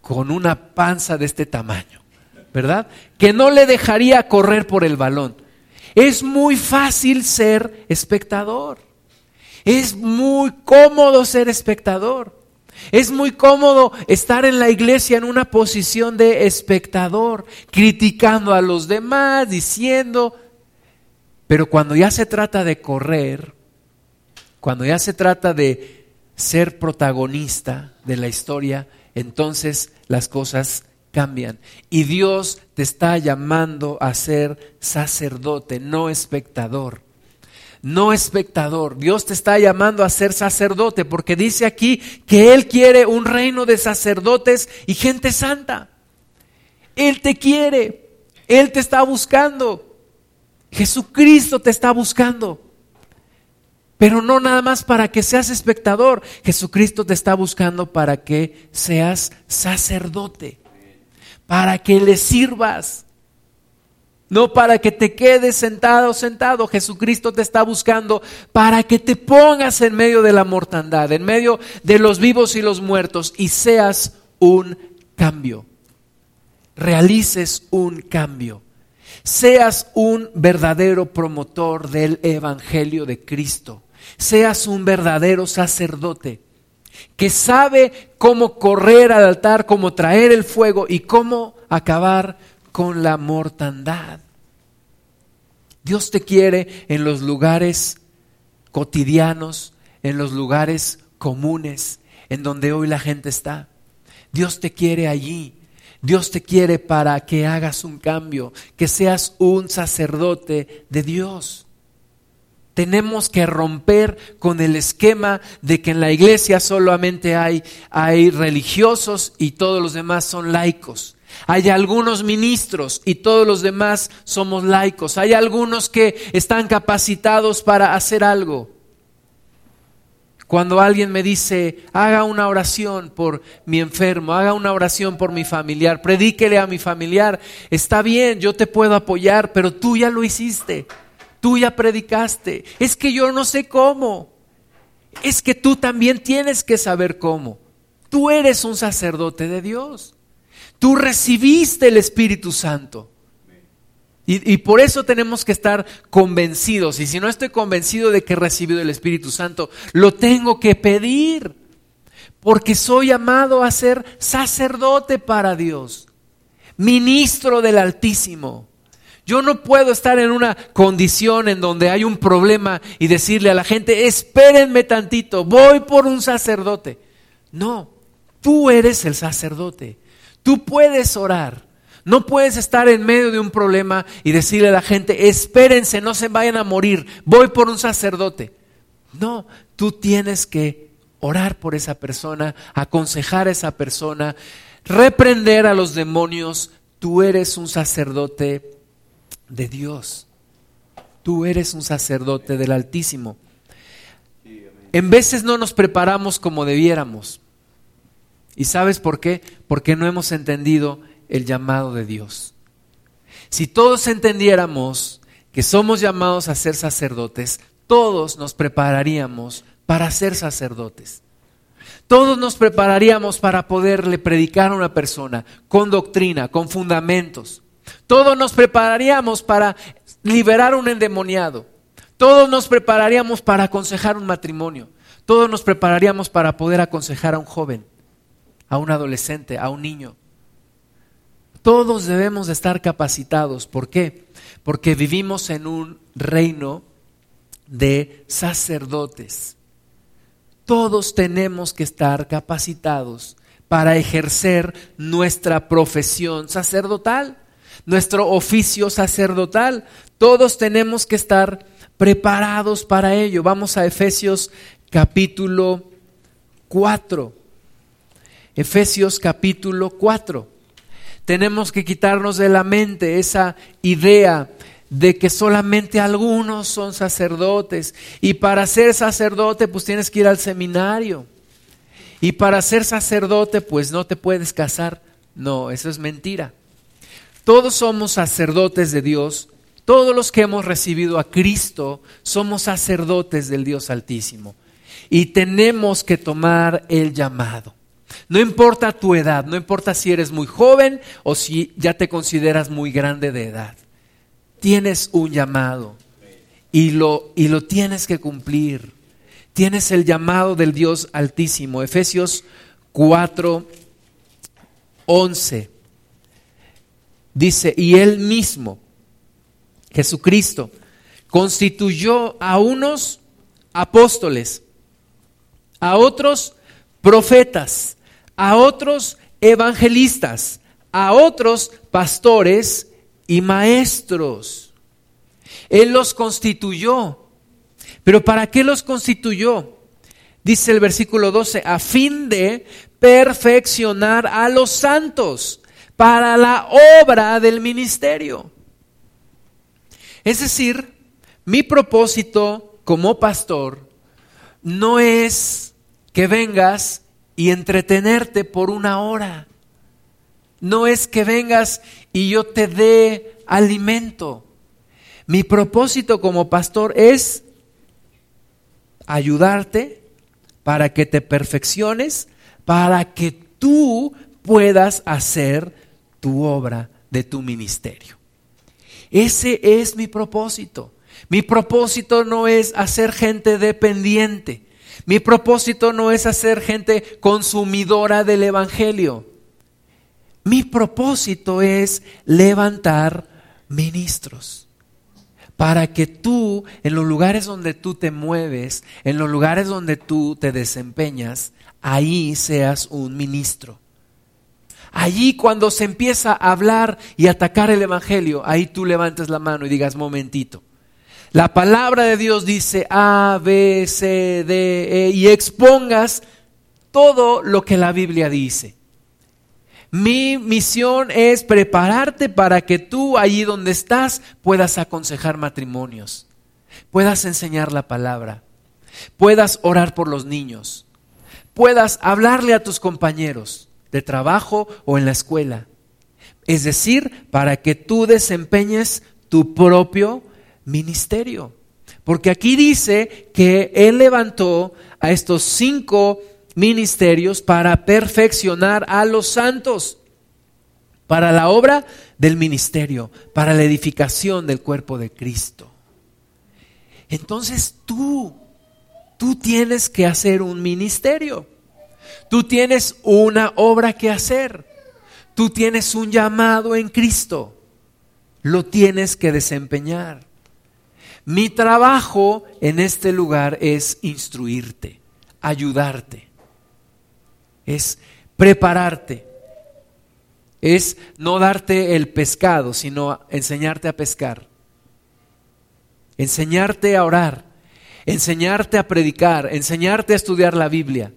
con una panza de este tamaño, ¿verdad? Que no le dejaría correr por el balón. Es muy fácil ser espectador. Es muy cómodo ser espectador. Es muy cómodo estar en la iglesia en una posición de espectador, criticando a los demás, diciendo, pero cuando ya se trata de correr, cuando ya se trata de ser protagonista de la historia, entonces las cosas cambian. Y Dios te está llamando a ser sacerdote, no espectador no espectador. Dios te está llamando a ser sacerdote porque dice aquí que Él quiere un reino de sacerdotes y gente santa. Él te quiere, Él te está buscando. Jesucristo te está buscando. Pero no nada más para que seas espectador. Jesucristo te está buscando para que seas sacerdote, para que le sirvas no para que te quedes sentado sentado. Jesucristo te está buscando para que te pongas en medio de la mortandad, en medio de los vivos y los muertos y seas un cambio. Realices un cambio. Seas un verdadero promotor del Evangelio de Cristo. Seas un verdadero sacerdote que sabe cómo correr al altar, cómo traer el fuego y cómo acabar con la mortandad. Dios te quiere en los lugares cotidianos, en los lugares comunes, en donde hoy la gente está. Dios te quiere allí. Dios te quiere para que hagas un cambio, que seas un sacerdote de Dios. Tenemos que romper con el esquema de que en la iglesia solamente hay, religiosos y todos los demás son laicos. Hay algunos ministros y todos los demás somos laicos. Hay algunos que están capacitados para hacer algo. Cuando alguien me dice, haga una oración por mi enfermo, haga una oración por mi familiar, predíquele a mi familiar, está bien, yo te puedo apoyar, pero tú ya lo hiciste, tú ya predicaste. Es que yo no sé cómo. Es que tú también tienes que saber cómo. Tú eres un sacerdote de Dios. Tú recibiste el Espíritu Santo. Y, por eso tenemos que estar convencidos. Y si no estoy convencido de que he recibido el Espíritu Santo, lo tengo que pedir. Porque soy llamado a ser sacerdote para Dios, ministro del Altísimo. Yo no puedo estar en una condición en donde hay un problema y decirle a la gente, espérenme tantito, voy por un sacerdote. No, tú eres el sacerdote. Tú puedes orar. No puedes estar en medio de un problema y decirle a la gente, espérense, no se vayan a morir, voy por un sacerdote. No, tú tienes que orar por esa persona, aconsejar a esa persona, reprender a los demonios. Tú eres un sacerdote de Dios. Tú eres un sacerdote del Altísimo. En veces no nos preparamos como debiéramos. ¿Y sabes por qué? Porque no hemos entendido el llamado de Dios. Si todos entendiéramos que somos llamados a ser sacerdotes, todos nos prepararíamos para ser sacerdotes. Todos nos prepararíamos para poderle predicar a una persona con doctrina, con fundamentos. Todos nos prepararíamos para liberar un endemoniado. Todos nos prepararíamos para aconsejar un matrimonio. Todos nos prepararíamos para poder aconsejar a un joven, a un adolescente, a un niño. Todos debemos de estar capacitados. ¿Por qué? Porque vivimos en un reino de sacerdotes. Todos tenemos que estar capacitados para ejercer nuestra profesión sacerdotal, nuestro oficio sacerdotal. Todos tenemos que estar preparados para ello. Vamos a Efesios capítulo 4. Efesios capítulo 4. Tenemos que quitarnos de la mente esa idea de que solamente algunos son sacerdotes. Y para ser sacerdote, pues tienes que ir al seminario. Y para ser sacerdote, pues no te puedes casar. No, eso es mentira. Todos somos sacerdotes de Dios. Todos los que hemos recibido a Cristo somos sacerdotes del Dios Altísimo. Y tenemos que tomar el llamado. No importa tu edad, no importa si eres muy joven o si ya te consideras muy grande de edad tienes un llamado y lo, y lo tienes que cumplir. Tienes el llamado del Dios Altísimo. Efesios 4, 11. Dice, y él mismo, Jesucristo, constituyó a unos apóstoles, a otros profetas, a otros evangelistas, a otros pastores y maestros. Él los constituyó. Pero ¿para qué los constituyó? Dice el versículo 12, a fin de perfeccionar a los santos para la obra del ministerio. Es decir, mi propósito como pastor no es que vengas y entretenerte por una hora. No es que vengas y yo te dé alimento. Mi propósito como pastor es ayudarte para que te perfecciones, para que tú puedas hacer tu obra de tu ministerio. Ese es mi propósito. Mi propósito no es hacer gente dependiente. Mi propósito no es hacer gente consumidora del Evangelio. Mi propósito es levantar ministros para que tú, en los lugares donde tú te mueves, en los lugares donde tú te desempeñas, ahí seas un ministro. Allí cuando se empieza a hablar y atacar el Evangelio, ahí tú levantes la mano y digas, momentito. La palabra de Dios dice A, B, C, D, E y expongas todo lo que la Biblia dice. Mi misión es prepararte para que tú allí donde estás puedas aconsejar matrimonios, puedas enseñar la palabra, puedas orar por los niños, puedas hablarle a tus compañeros de trabajo o en la escuela. Es decir, para que tú desempeñes tu propio ministerio. Porque aquí dice que Él levantó a estos cinco ministerios para perfeccionar a los santos, para la obra del ministerio, para la edificación del cuerpo de Cristo. Entonces tú, tú tienes que hacer un ministerio, tú tienes una obra que hacer, tú tienes un llamado en Cristo, lo tienes que desempeñar. Mi trabajo en este lugar es instruirte, ayudarte. Es prepararte, es no darte el pescado, sino enseñarte a pescar, enseñarte a orar, enseñarte a predicar, enseñarte a estudiar la Biblia,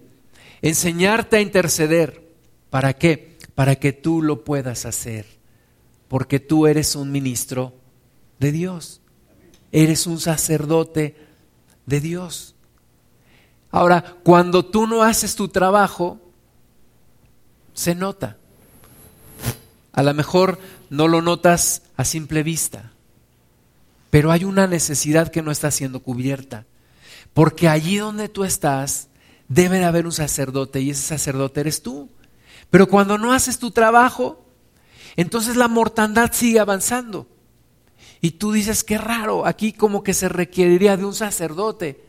enseñarte a interceder. ¿Para qué? Para que tú lo puedas hacer, porque tú eres un ministro de Dios, eres un sacerdote de Dios. Ahora, cuando tú no haces tu trabajo, se nota. A lo mejor no lo notas a simple vista, pero hay una necesidad que no está siendo cubierta. Porque allí donde tú estás, debe de haber un sacerdote y ese sacerdote eres tú. Pero cuando no haces tu trabajo, entonces la mortandad sigue avanzando. Y tú dices, qué raro, aquí como que se requeriría de un sacerdote,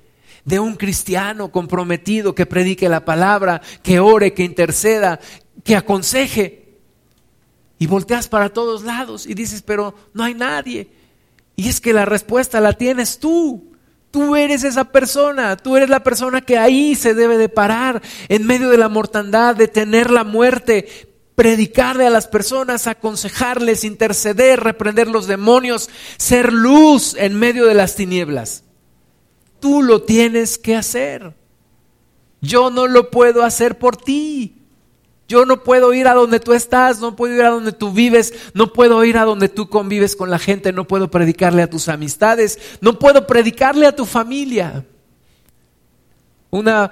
de un cristiano comprometido que predique la palabra, que ore, que interceda, que aconseje. Y volteas para todos lados y dices, pero no hay nadie. Y es que la respuesta la tienes tú. Tú eres esa persona, tú eres la persona que ahí se debe de parar, en medio de la mortandad, de tener la muerte, predicarle a las personas, aconsejarles, interceder, reprender los demonios, ser luz en medio de las tinieblas. Tú lo tienes que hacer. Yo no lo puedo hacer por ti. Yo no puedo ir a donde tú estás, no puedo ir a donde tú vives, no puedo ir a donde tú convives con la gente, no puedo predicarle a tus amistades, no puedo predicarle a tu familia. Una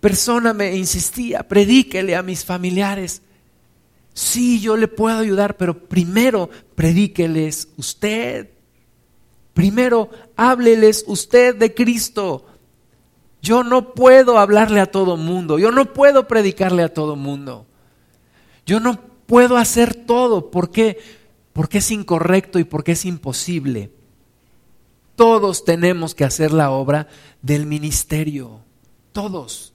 persona me insistía, predíquele a mis familiares. Sí, yo le puedo ayudar, pero primero predíqueles usted. Primero hábleles usted de Cristo. Yo no puedo hablarle a todo mundo, yo no puedo predicarle a todo mundo. Yo no puedo hacer todo. ¿Por qué? Porque es incorrecto y porque es imposible. Todos tenemos que hacer la obra del ministerio. Todos.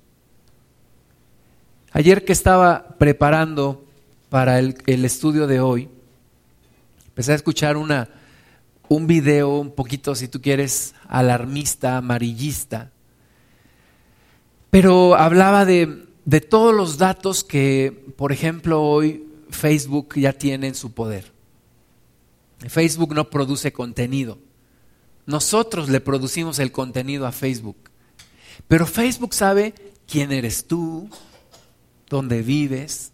Ayer que estaba preparando para el, estudio de hoy, empecé a escuchar un video un poquito, si tú quieres, alarmista, amarillista, pero hablaba de de todos los datos que, por ejemplo, hoy Facebook ya tiene en su poder. Facebook no produce contenido. Nosotros le producimos el contenido a Facebook. Pero Facebook sabe quién eres tú, dónde vives,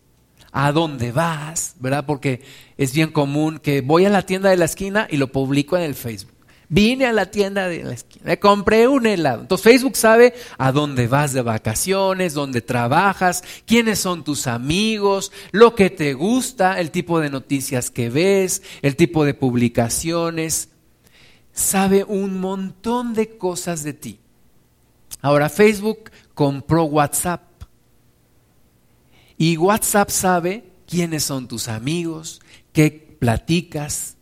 a dónde vas, ¿verdad? Porque es bien común que voy a la tienda de la esquina y lo publico en el Facebook. Vine a la tienda de la esquina, compré un helado. Entonces Facebook sabe a dónde vas de vacaciones, dónde trabajas, quiénes son tus amigos, lo que te gusta, el tipo de noticias que ves, el tipo de publicaciones. Sabe un montón de cosas de ti. Ahora Facebook compró WhatsApp. Y WhatsApp sabe quiénes son tus amigos, qué platicas,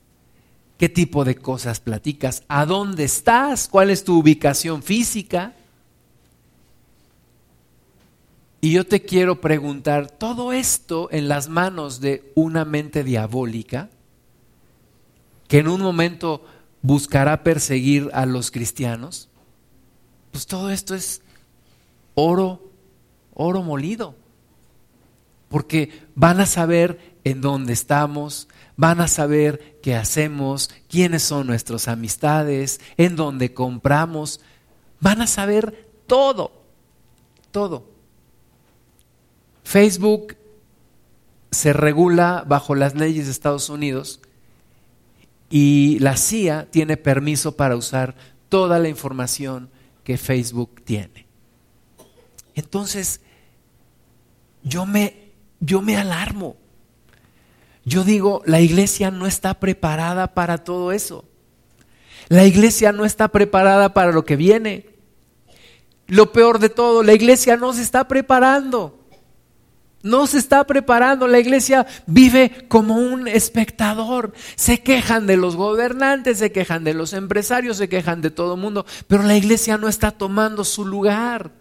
qué tipo de cosas platicas, a dónde estás, cuál es tu ubicación física. Y yo te quiero preguntar, ¿todo esto en las manos de una mente diabólica que en un momento buscará perseguir a los cristianos? Pues todo esto es oro, oro molido. Porque van a saber en dónde estamos, van a saber qué hacemos, quiénes son nuestras amistades, en dónde compramos, van a saber todo, todo. Facebook se regula bajo las leyes de Estados Unidos y la CIA tiene permiso para usar toda la información que Facebook tiene. Entonces, yo me, yo me alarmo yo digo, la iglesia no está preparada para todo eso. La iglesia no está preparada para lo que viene. Lo peor de todo, la iglesia no se está preparando. No se está preparando. La iglesia vive como un espectador. Se quejan de los gobernantes, se quejan de los empresarios, se quejan de todo el mundo. Pero la iglesia no está tomando su lugar.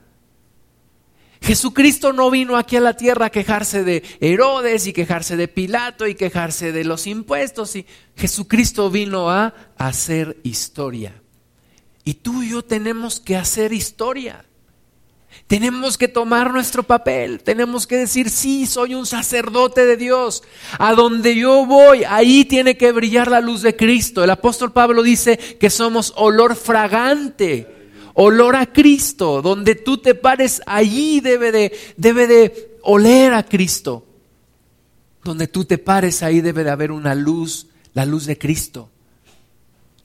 Jesucristo no vino aquí a la tierra a quejarse de Herodes y quejarse de Pilato y quejarse de los impuestos. Y Jesucristo vino a hacer historia. Y tú y yo tenemos que hacer historia. Tenemos que tomar nuestro papel, tenemos que decir, sí, soy un sacerdote de Dios. A donde yo voy, ahí tiene que brillar la luz de Cristo. El apóstol Pablo dice que somos olor fragante olor a Cristo. Donde tú te pares, allí debe de, debe de oler a Cristo. Donde tú te pares, ahí debe de haber una luz, la luz de Cristo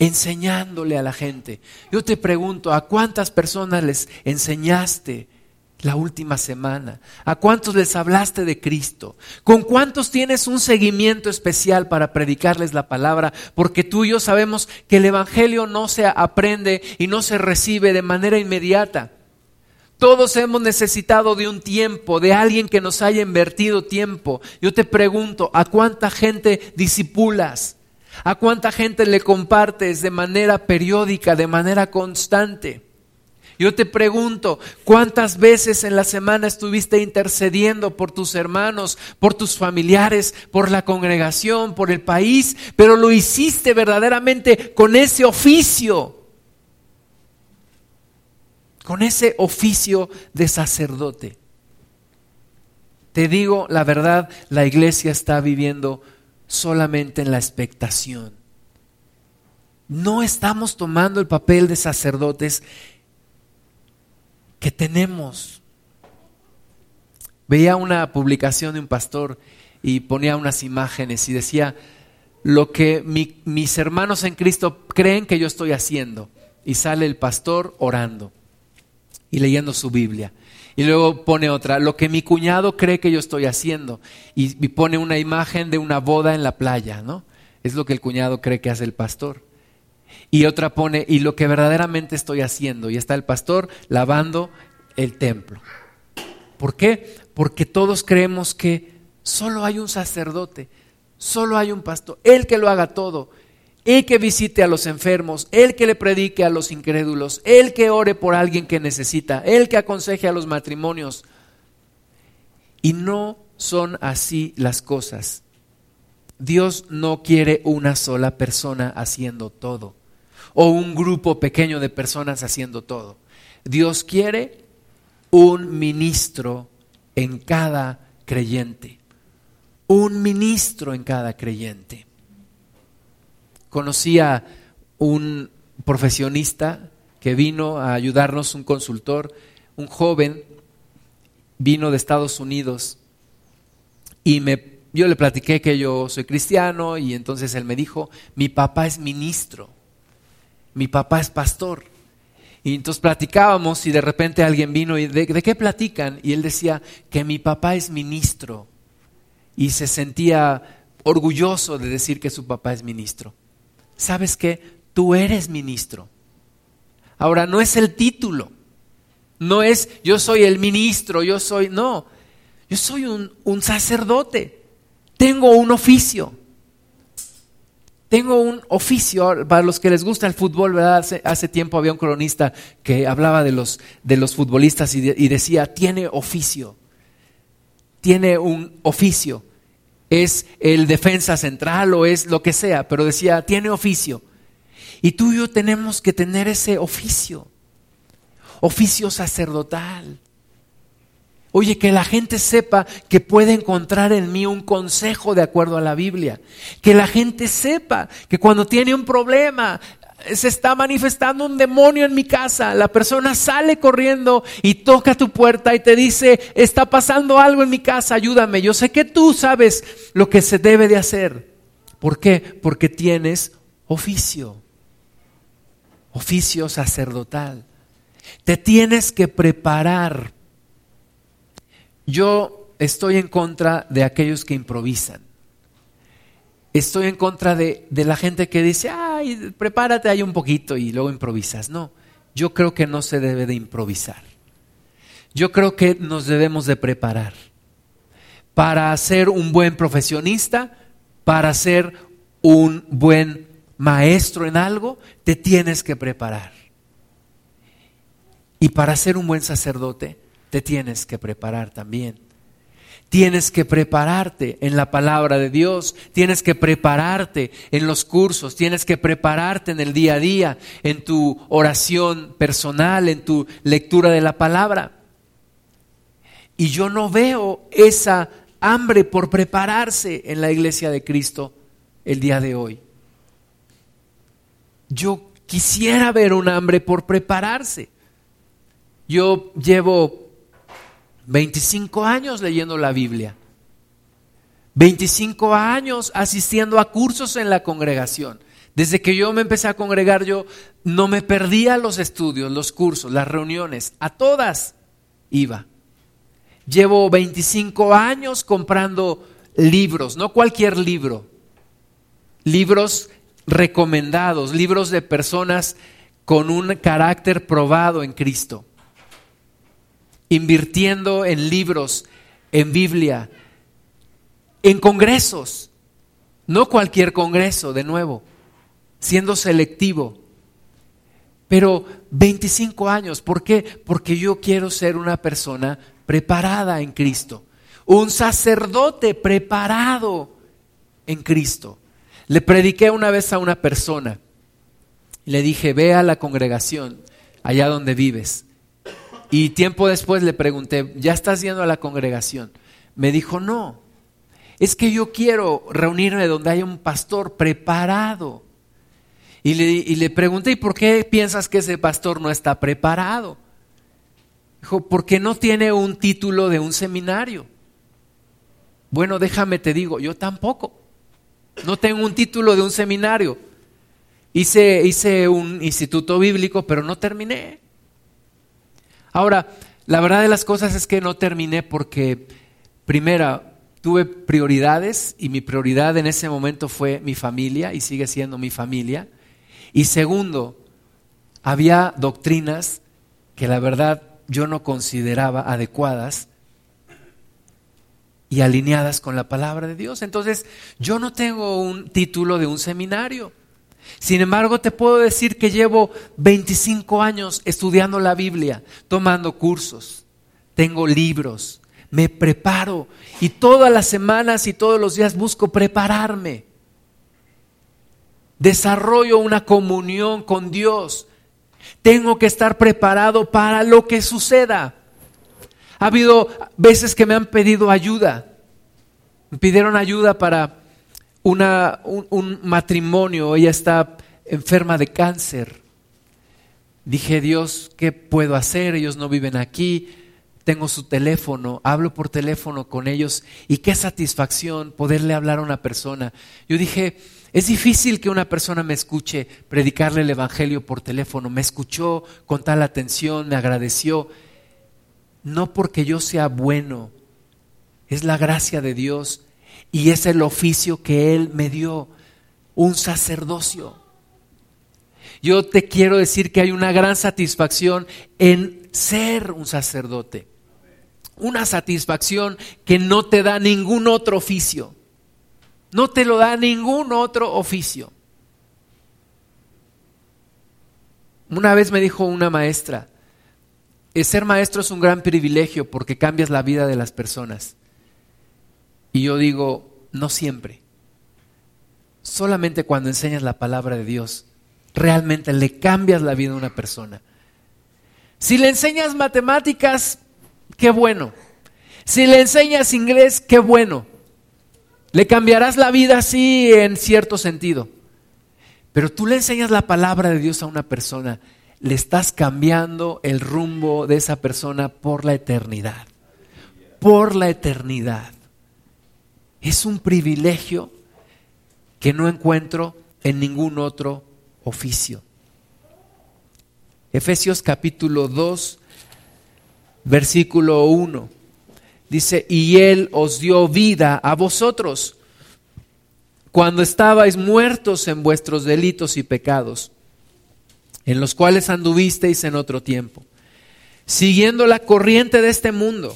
enseñándole a la gente. Yo te pregunto, ¿a cuántas personas les enseñaste la última semana? ¿A cuántos les hablaste de Cristo? ¿Con cuántos tienes un seguimiento especial para predicarles la palabra? Porque tú y yo sabemos que el Evangelio no se aprende y no se recibe de manera inmediata. Todos hemos necesitado de un tiempo, de alguien que nos haya invertido tiempo. Yo te pregunto, ¿a cuánta gente disipulas? ¿A cuánta gente le compartes de manera periódica, de manera constante? Yo te pregunto, ¿cuántas veces en la semana estuviste intercediendo por tus hermanos, por tus familiares, por la congregación, por el país, pero lo hiciste verdaderamente con ese oficio? Con ese oficio de sacerdote. Te digo la verdad, la iglesia está viviendo solamente en la expectación. No estamos tomando el papel de sacerdotes que tenemos. Veía una publicación de un pastor y ponía unas imágenes y decía, lo que mis hermanos en Cristo creen que yo estoy haciendo. Y sale el pastor orando y leyendo su Biblia. Y luego pone otra, lo que mi cuñado cree que yo estoy haciendo. Y, pone una imagen de una boda en la playa, ¿no? Es lo que el cuñado cree que hace el pastor. Y otra pone, y lo que verdaderamente estoy haciendo. Y está el pastor lavando el templo. ¿Por qué? Porque todos creemos que solo hay un sacerdote, solo hay un pastor, el que lo haga todo el que visite a los enfermos, el que le predique a los incrédulos, el que ore por alguien que necesita, el que aconseje a los matrimonios. Y no son así las cosas. Dios no quiere una sola persona haciendo todo o un grupo pequeño de personas haciendo todo. Dios quiere un ministro en cada creyente. Un ministro en cada creyente conocí a un profesionista que vino a ayudarnos, un consultor, un joven, vino de Estados Unidos y me, yo le platiqué que yo soy cristiano y entonces él me dijo, mi papá es ministro, mi papá es pastor. Y entonces platicábamos y de repente alguien vino y ¿de, ¿de qué platican? Y él decía que mi papá es ministro y se sentía orgulloso de decir que su papá es ministro. ¿sabes qué? Tú eres ministro. Ahora, no es el título, no es yo soy el ministro, yo soy, no, yo soy un, un sacerdote, tengo un oficio. Tengo un oficio, para los que les gusta el fútbol, ¿verdad? Hace, tiempo había un cronista que hablaba de los, de los futbolistas y, y decía, tiene oficio, tiene un oficio es el defensa central o es lo que sea, pero decía, tiene oficio. Y tú y yo tenemos que tener ese oficio, oficio sacerdotal. Oye, que la gente sepa que puede encontrar en mí un consejo de acuerdo a la Biblia. Que la gente sepa que cuando tiene un problema, se está manifestando un demonio en mi casa, la persona sale corriendo y toca tu puerta y te dice, está pasando algo en mi casa, ayúdame. Yo sé que tú sabes lo que se debe de hacer. ¿Por qué? Porque tienes oficio, oficio sacerdotal. Te tienes que preparar. Yo estoy en contra de aquellos que improvisan estoy en contra de, la gente que dice, ay, prepárate ahí un poquito y luego improvisas. No, yo creo que no se debe de improvisar. Yo creo que nos debemos de preparar para ser un buen profesionista, para ser un buen maestro en algo, te tienes que preparar. Y para ser un buen sacerdote, te tienes que preparar también. Tienes que prepararte en la palabra de Dios, tienes que prepararte en los cursos, tienes que prepararte en el día a día, en tu oración personal, en tu lectura de la palabra. Y yo no veo esa hambre por prepararse en la iglesia de Cristo el día de hoy. Yo quisiera ver un hambre por prepararse. Yo llevo 25 años leyendo la Biblia. 25 años asistiendo a cursos en la congregación. Desde que yo me empecé a congregar, yo no me perdía los estudios, los cursos, las reuniones. A todas iba. Llevo 25 años comprando libros, no cualquier libro, libros recomendados, libros de personas con un carácter probado en Cristo, invirtiendo en libros, en Biblia, en congresos, no cualquier congreso, de nuevo, siendo selectivo. Pero 25 años, ¿por qué? Porque yo quiero ser una persona preparada en Cristo, un sacerdote preparado en Cristo. Le prediqué una vez a una persona le dije, ve a la congregación allá donde vives. Y tiempo después le pregunté, ¿ya estás yendo a la congregación? Me dijo, no, es que yo quiero reunirme donde haya un pastor preparado. Y le, y le pregunté, ¿y por qué piensas que ese pastor no está preparado? Dijo, porque no tiene un título de un seminario. Bueno, déjame te digo, yo tampoco. No tengo un título de un seminario. Hice, hice un instituto bíblico, pero no terminé. Ahora, la verdad de las cosas es que no terminé porque, primera, tuve prioridades y mi prioridad en ese momento fue mi familia y sigue siendo mi familia. Y segundo, había doctrinas que la verdad yo no consideraba adecuadas y alineadas con la palabra de Dios. Entonces, yo no tengo un título de un seminario. Sin embargo, te puedo decir que llevo 25 años estudiando la Biblia, tomando cursos, tengo libros, me preparo y todas las semanas y todos los días busco prepararme. Desarrollo una comunión con Dios. Tengo que estar preparado para lo que suceda. Ha habido veces que me han pedido ayuda. Me pidieron ayuda para una, un, matrimonio. Ella está enferma de cáncer. Dije, Dios, ¿qué puedo hacer? Ellos no viven aquí. Tengo su teléfono, hablo por teléfono con ellos y qué satisfacción poderle hablar a una persona. Yo dije, es difícil que una persona me escuche predicarle el Evangelio por teléfono. Me escuchó con tal atención, me agradeció no porque yo sea bueno, es la gracia de Dios y es el oficio que Él me dio, un sacerdocio. Yo te quiero decir que hay una gran satisfacción en ser un sacerdote. Una satisfacción que no te da ningún otro oficio. No te lo da ningún otro oficio. Una vez me dijo una maestra, ser maestro es un gran privilegio porque cambias la vida de las personas. Y yo digo, no siempre. Solamente cuando enseñas la palabra de Dios, realmente le cambias la vida a una persona. Si le enseñas matemáticas, qué bueno. Si le enseñas inglés, qué bueno. Le cambiarás la vida así en cierto sentido. Pero tú le enseñas la palabra de Dios a una persona le estás cambiando el rumbo de esa persona por la eternidad. Por la eternidad. Es un privilegio que no encuentro en ningún otro oficio. Efesios capítulo 2, versículo 1. Dice, y Él os dio vida a vosotros cuando estabais muertos en vuestros delitos y pecados en los cuales anduvisteis en otro tiempo, siguiendo la corriente de este mundo,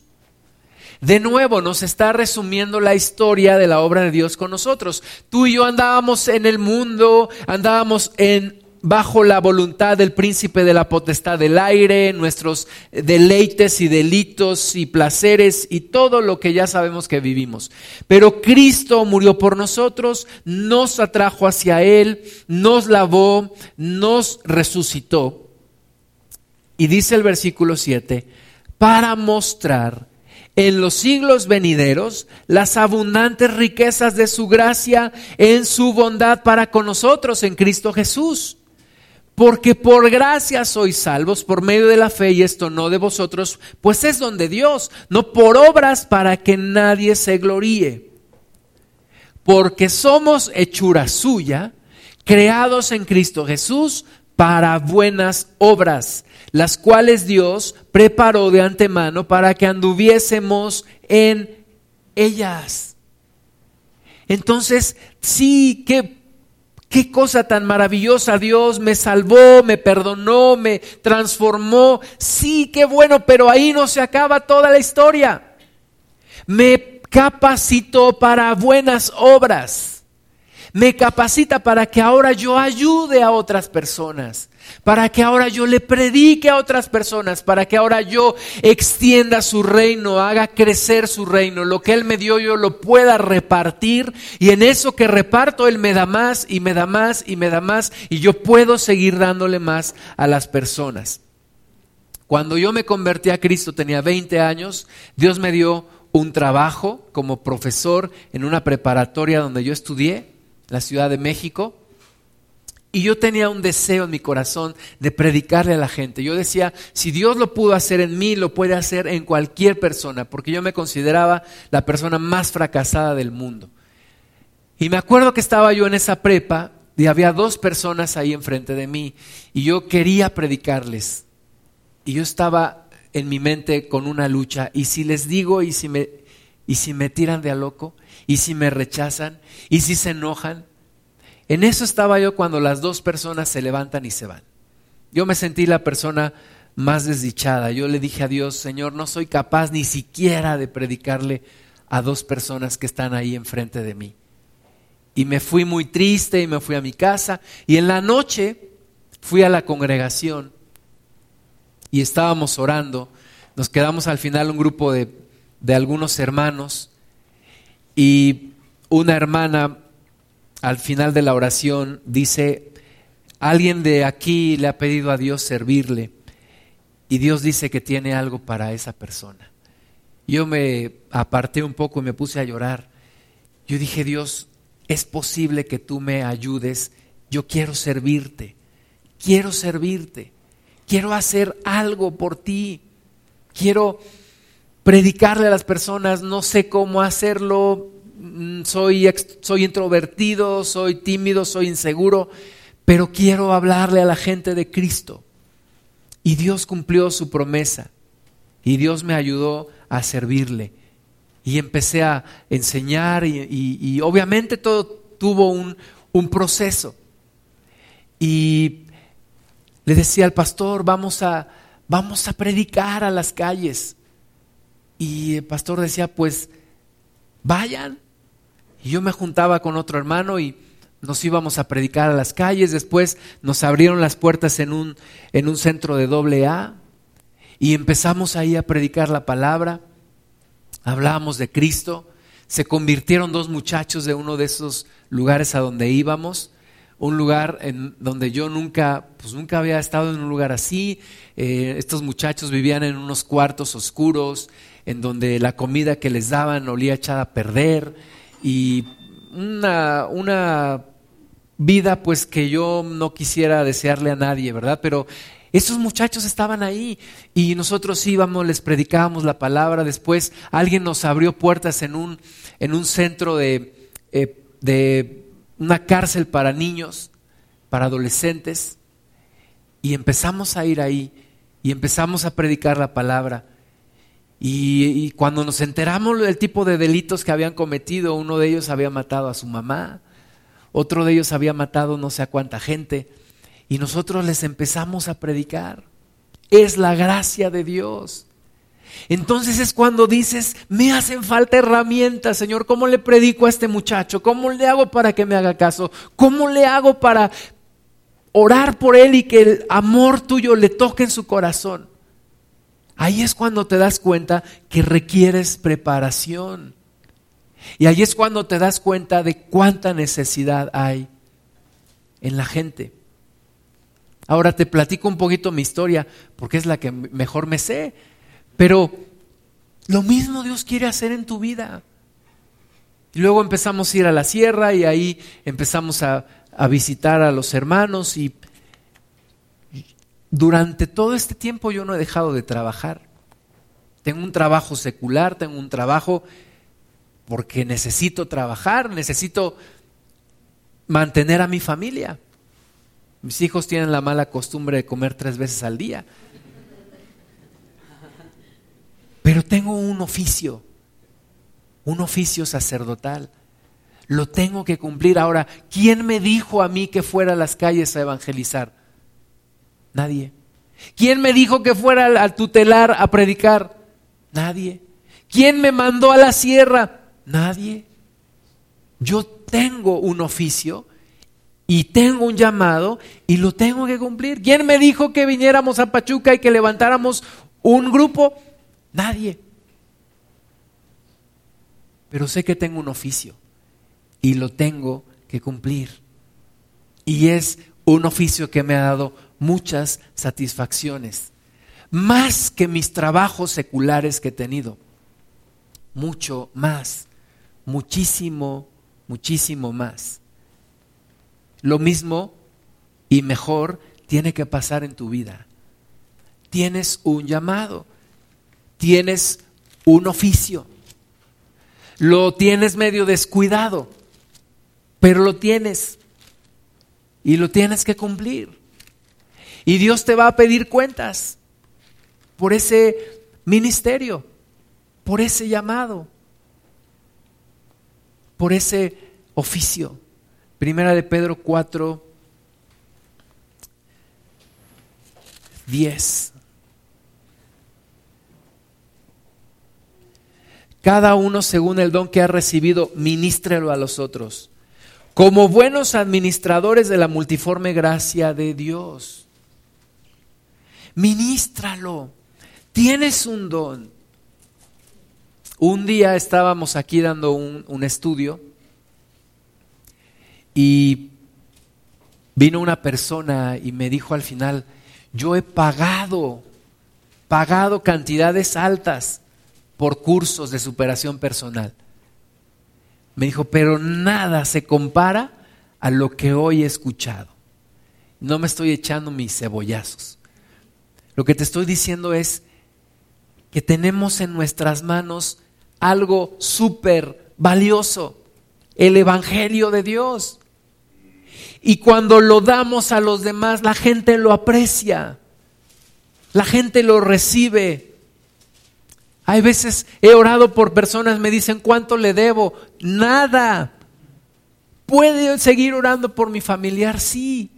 De nuevo nos está resumiendo la historia de la obra de Dios con nosotros. Tú y yo andábamos en el mundo, andábamos bajo la voluntad del príncipe de la potestad del aire, nuestros deleites y delitos y placeres y todo lo que ya sabemos que vivimos. Pero Cristo murió por nosotros, nos atrajo hacia Él, nos lavó, nos resucitó. Y dice el versículo 7, para mostrar en los siglos venideros las abundantes riquezas de su gracia en su bondad para con nosotros en Cristo Jesús porque por gracia sois salvos por medio de la fe y esto no de vosotros, pues es don de Dios, no por obras para que nadie se gloríe. Porque somos hechura suya, creados en Cristo Jesús para buenas obras, las cuales Dios preparó de antemano para que anduviésemos en ellas. Entonces, sí, que Qué cosa tan maravillosa Dios me salvó, me perdonó, me transformó. Sí, qué bueno, pero ahí no se acaba toda la historia. Me capacitó para buenas obras. Me capacita para que ahora yo ayude a otras personas para que ahora yo le predique a otras personas, para que ahora yo extienda su reino, haga crecer su reino, lo que Él me dio yo lo pueda repartir y en eso que reparto Él me da más y me da más y me da más y yo puedo seguir dándole más a las personas. Cuando yo me convertí a Cristo tenía 20 años, Dios me dio un trabajo como profesor en una preparatoria donde yo estudié, la Ciudad de México. Y yo tenía un deseo en mi corazón de predicarle a la gente. Yo decía, si Dios lo pudo hacer en mí, lo puede hacer en cualquier persona, porque yo me consideraba la persona más fracasada del mundo. Y me acuerdo que estaba yo en esa prepa y había dos personas ahí enfrente de mí y yo quería predicarles. Y yo estaba en mi mente con una lucha. Y si les digo, y si me, y si me tiran de a loco, y si me rechazan, y si se enojan, en eso estaba yo cuando las dos personas se levantan y se van. Yo me sentí la persona más desdichada. Yo le dije a Dios, Señor, no soy capaz ni siquiera de predicarle a dos personas que están ahí enfrente de mí. Y me fui muy triste y me fui a mi casa. Y en la noche fui a la congregación y estábamos orando. Nos quedamos al final un grupo de, de algunos hermanos y una hermana al final de la oración dice, alguien de aquí le ha pedido a Dios servirle y Dios dice que tiene algo para esa persona. Yo me aparté un poco y me puse a llorar. Yo dije, Dios, es posible que tú me ayudes. Yo quiero servirte. Quiero servirte. Quiero hacer algo por ti. Quiero predicarle a las personas. No sé cómo hacerlo. Mm, soy, soy introvertido, soy tímido, soy inseguro, pero quiero hablarle a la gente de Cristo. Y Dios cumplió su promesa y Dios me ayudó a servirle. Y empecé a enseñar y, obviamente todo tuvo un, un proceso. Y le decía al pastor, vamos a, vamos a predicar a las calles. Y el pastor decía, pues vayan, y yo me juntaba con otro hermano y nos íbamos a predicar a las calles. Después nos abrieron las puertas en un, en un centro de doble A y empezamos ahí a predicar la palabra. Hablábamos de Cristo. Se convirtieron dos muchachos de uno de esos lugares a donde íbamos un lugar en donde yo nunca, pues nunca había estado en un lugar así. Eh, estos muchachos vivían en unos cuartos oscuros, en donde la comida que les daban olía echada a perder y una, una vida pues que yo no quisiera desearle a nadie, ¿verdad? Pero esos muchachos estaban ahí y nosotros íbamos, les predicábamos la palabra. Después alguien nos abrió puertas en un, en un centro de, eh, de una cárcel para niños, para adolescentes. Y empezamos a ir ahí y empezamos a predicar la palabra. Y, cuando nos enteramos del tipo de delitos que habían cometido, uno de ellos había matado a su mamá, otro de ellos había matado no sé a cuánta gente, y nosotros les empezamos a predicar. Es la gracia de Dios. Entonces es cuando dices, me hacen falta herramientas, Señor, ¿cómo le predico a este muchacho? ¿Cómo le hago para que me haga caso? ¿Cómo le hago para orar por él y que el amor tuyo le toque en su corazón? Ahí es cuando te das cuenta que requieres preparación. Y ahí es cuando te das cuenta de cuánta necesidad hay en la gente. Ahora te platico un poquito mi historia, porque es la que mejor me sé. Pero lo mismo Dios quiere hacer en tu vida. Y luego empezamos a ir a la sierra y ahí empezamos a, a visitar a los hermanos y durante todo este tiempo yo no he dejado de trabajar. Tengo un trabajo secular, tengo un trabajo porque necesito trabajar, necesito mantener a mi familia. Mis hijos tienen la mala costumbre de comer tres veces al día. Pero tengo un oficio, un oficio sacerdotal. Lo tengo que cumplir. Ahora, ¿quién me dijo a mí que fuera a las calles a evangelizar? Nadie. ¿Quién me dijo que fuera al tutelar a predicar? Nadie. ¿Quién me mandó a la sierra? Nadie. Yo tengo un oficio y tengo un llamado y lo tengo que cumplir. ¿Quién me dijo que viniéramos a Pachuca y que levantáramos un grupo? Nadie. Pero sé que tengo un oficio y lo tengo que cumplir. Y es un oficio que me ha dado muchas satisfacciones, más que mis trabajos seculares que he tenido, mucho más, muchísimo, muchísimo más. Lo mismo y mejor tiene que pasar en tu vida. Tienes un llamado, tienes un oficio, lo tienes medio descuidado, pero lo tienes y lo tienes que cumplir. Y Dios te va a pedir cuentas por ese ministerio, por ese llamado, por ese oficio. Primera de Pedro 4, 10. Cada uno según el don que ha recibido, ministrelo a los otros, como buenos administradores de la multiforme gracia de Dios. Ministralo. Tienes un don. Un día estábamos aquí dando un, un estudio y vino una persona y me dijo al final, yo he pagado, pagado cantidades altas por cursos de superación personal. Me dijo, pero nada se compara a lo que hoy he escuchado. No me estoy echando mis cebollazos. Lo que te estoy diciendo es que tenemos en nuestras manos algo súper valioso, el Evangelio de Dios. Y cuando lo damos a los demás, la gente lo aprecia, la gente lo recibe. Hay veces he orado por personas, me dicen, ¿cuánto le debo? Nada. ¿Puede seguir orando por mi familiar? Sí.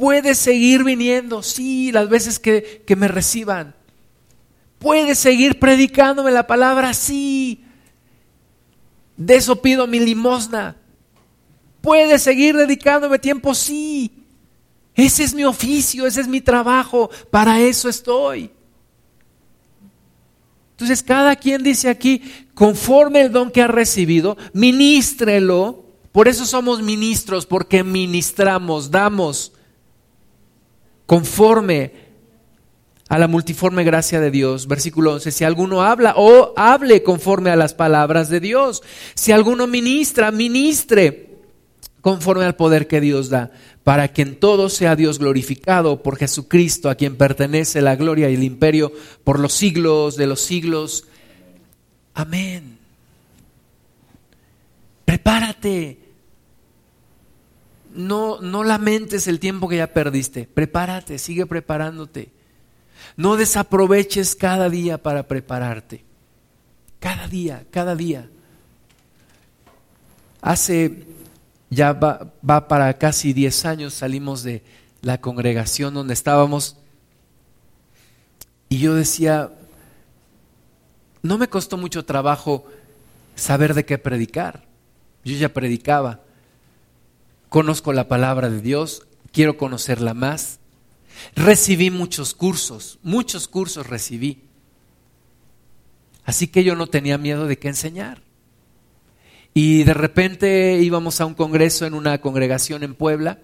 Puedes seguir viniendo, sí, las veces que, que me reciban. Puedes seguir predicándome la palabra, sí. De eso pido mi limosna. Puedes seguir dedicándome tiempo, sí. Ese es mi oficio, ese es mi trabajo, para eso estoy. Entonces cada quien dice aquí, conforme el don que ha recibido, ministrelo. Por eso somos ministros, porque ministramos, damos conforme a la multiforme gracia de Dios. Versículo 11, si alguno habla o hable conforme a las palabras de Dios. Si alguno ministra, ministre conforme al poder que Dios da, para que en todo sea Dios glorificado por Jesucristo, a quien pertenece la gloria y el imperio por los siglos de los siglos. Amén. Prepárate no, no lamentes el tiempo que ya perdiste. Prepárate, sigue preparándote. No desaproveches cada día para prepararte. Cada día, cada día. Hace ya va, va para casi 10 años salimos de la congregación donde estábamos y yo decía, no me costó mucho trabajo saber de qué predicar. Yo ya predicaba. Conozco la palabra de Dios, quiero conocerla más. Recibí muchos cursos, muchos cursos recibí. Así que yo no tenía miedo de qué enseñar. Y de repente íbamos a un congreso en una congregación en Puebla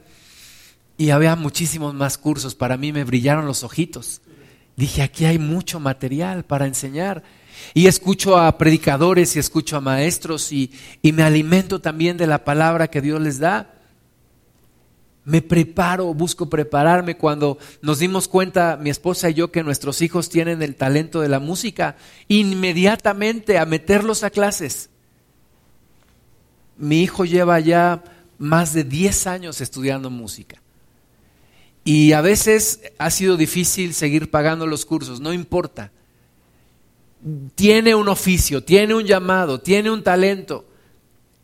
y había muchísimos más cursos. Para mí me brillaron los ojitos. Dije, aquí hay mucho material para enseñar. Y escucho a predicadores y escucho a maestros y, y me alimento también de la palabra que Dios les da. Me preparo, busco prepararme. Cuando nos dimos cuenta, mi esposa y yo, que nuestros hijos tienen el talento de la música, inmediatamente a meterlos a clases. Mi hijo lleva ya más de 10 años estudiando música. Y a veces ha sido difícil seguir pagando los cursos, no importa. Tiene un oficio, tiene un llamado, tiene un talento.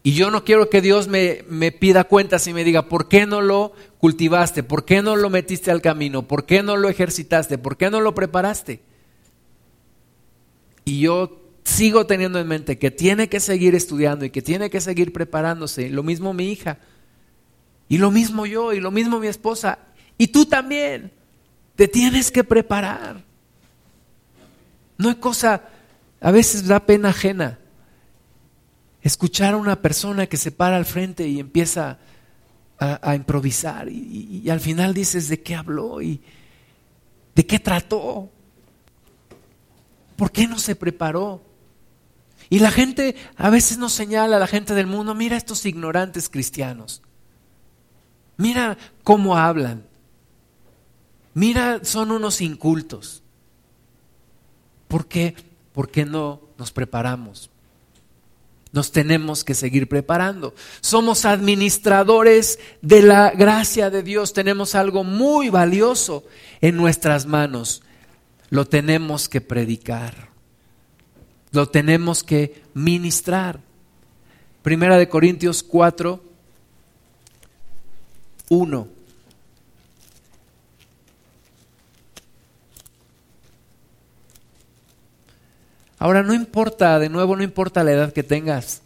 Y yo no quiero que Dios me, me, pida cuentas y me diga, ¿por qué no lo cultivaste? ¿Por qué no lo metiste al camino? ¿Por qué no lo ejercitaste? ¿Por qué no lo preparaste? Y yo sigo teniendo en mente que tiene que seguir estudiando y que tiene que seguir preparándose. Lo mismo mi hija. Y lo mismo yo, y lo mismo mi esposa. Y tú también te tienes que preparar. No hay cosa, a veces da pena ajena escuchar a una persona que se para al frente y empieza a, improvisar y, y, al final dices de qué habló y de qué trató. ¿Por qué no se preparó? Y la gente a veces nos señala, a la gente del mundo, mira estos ignorantes cristianos. Mira cómo hablan. Mira, son unos incultos. ¿Por qué? ¿Por qué no nos preparamos? Nos tenemos que seguir preparando. Somos administradores de la gracia de Dios. Tenemos algo muy valioso en nuestras manos. Lo tenemos que predicar. Lo tenemos que ministrar. Primera de Corintios 4, 1. Ahora, no importa, de nuevo, no importa la edad que tengas.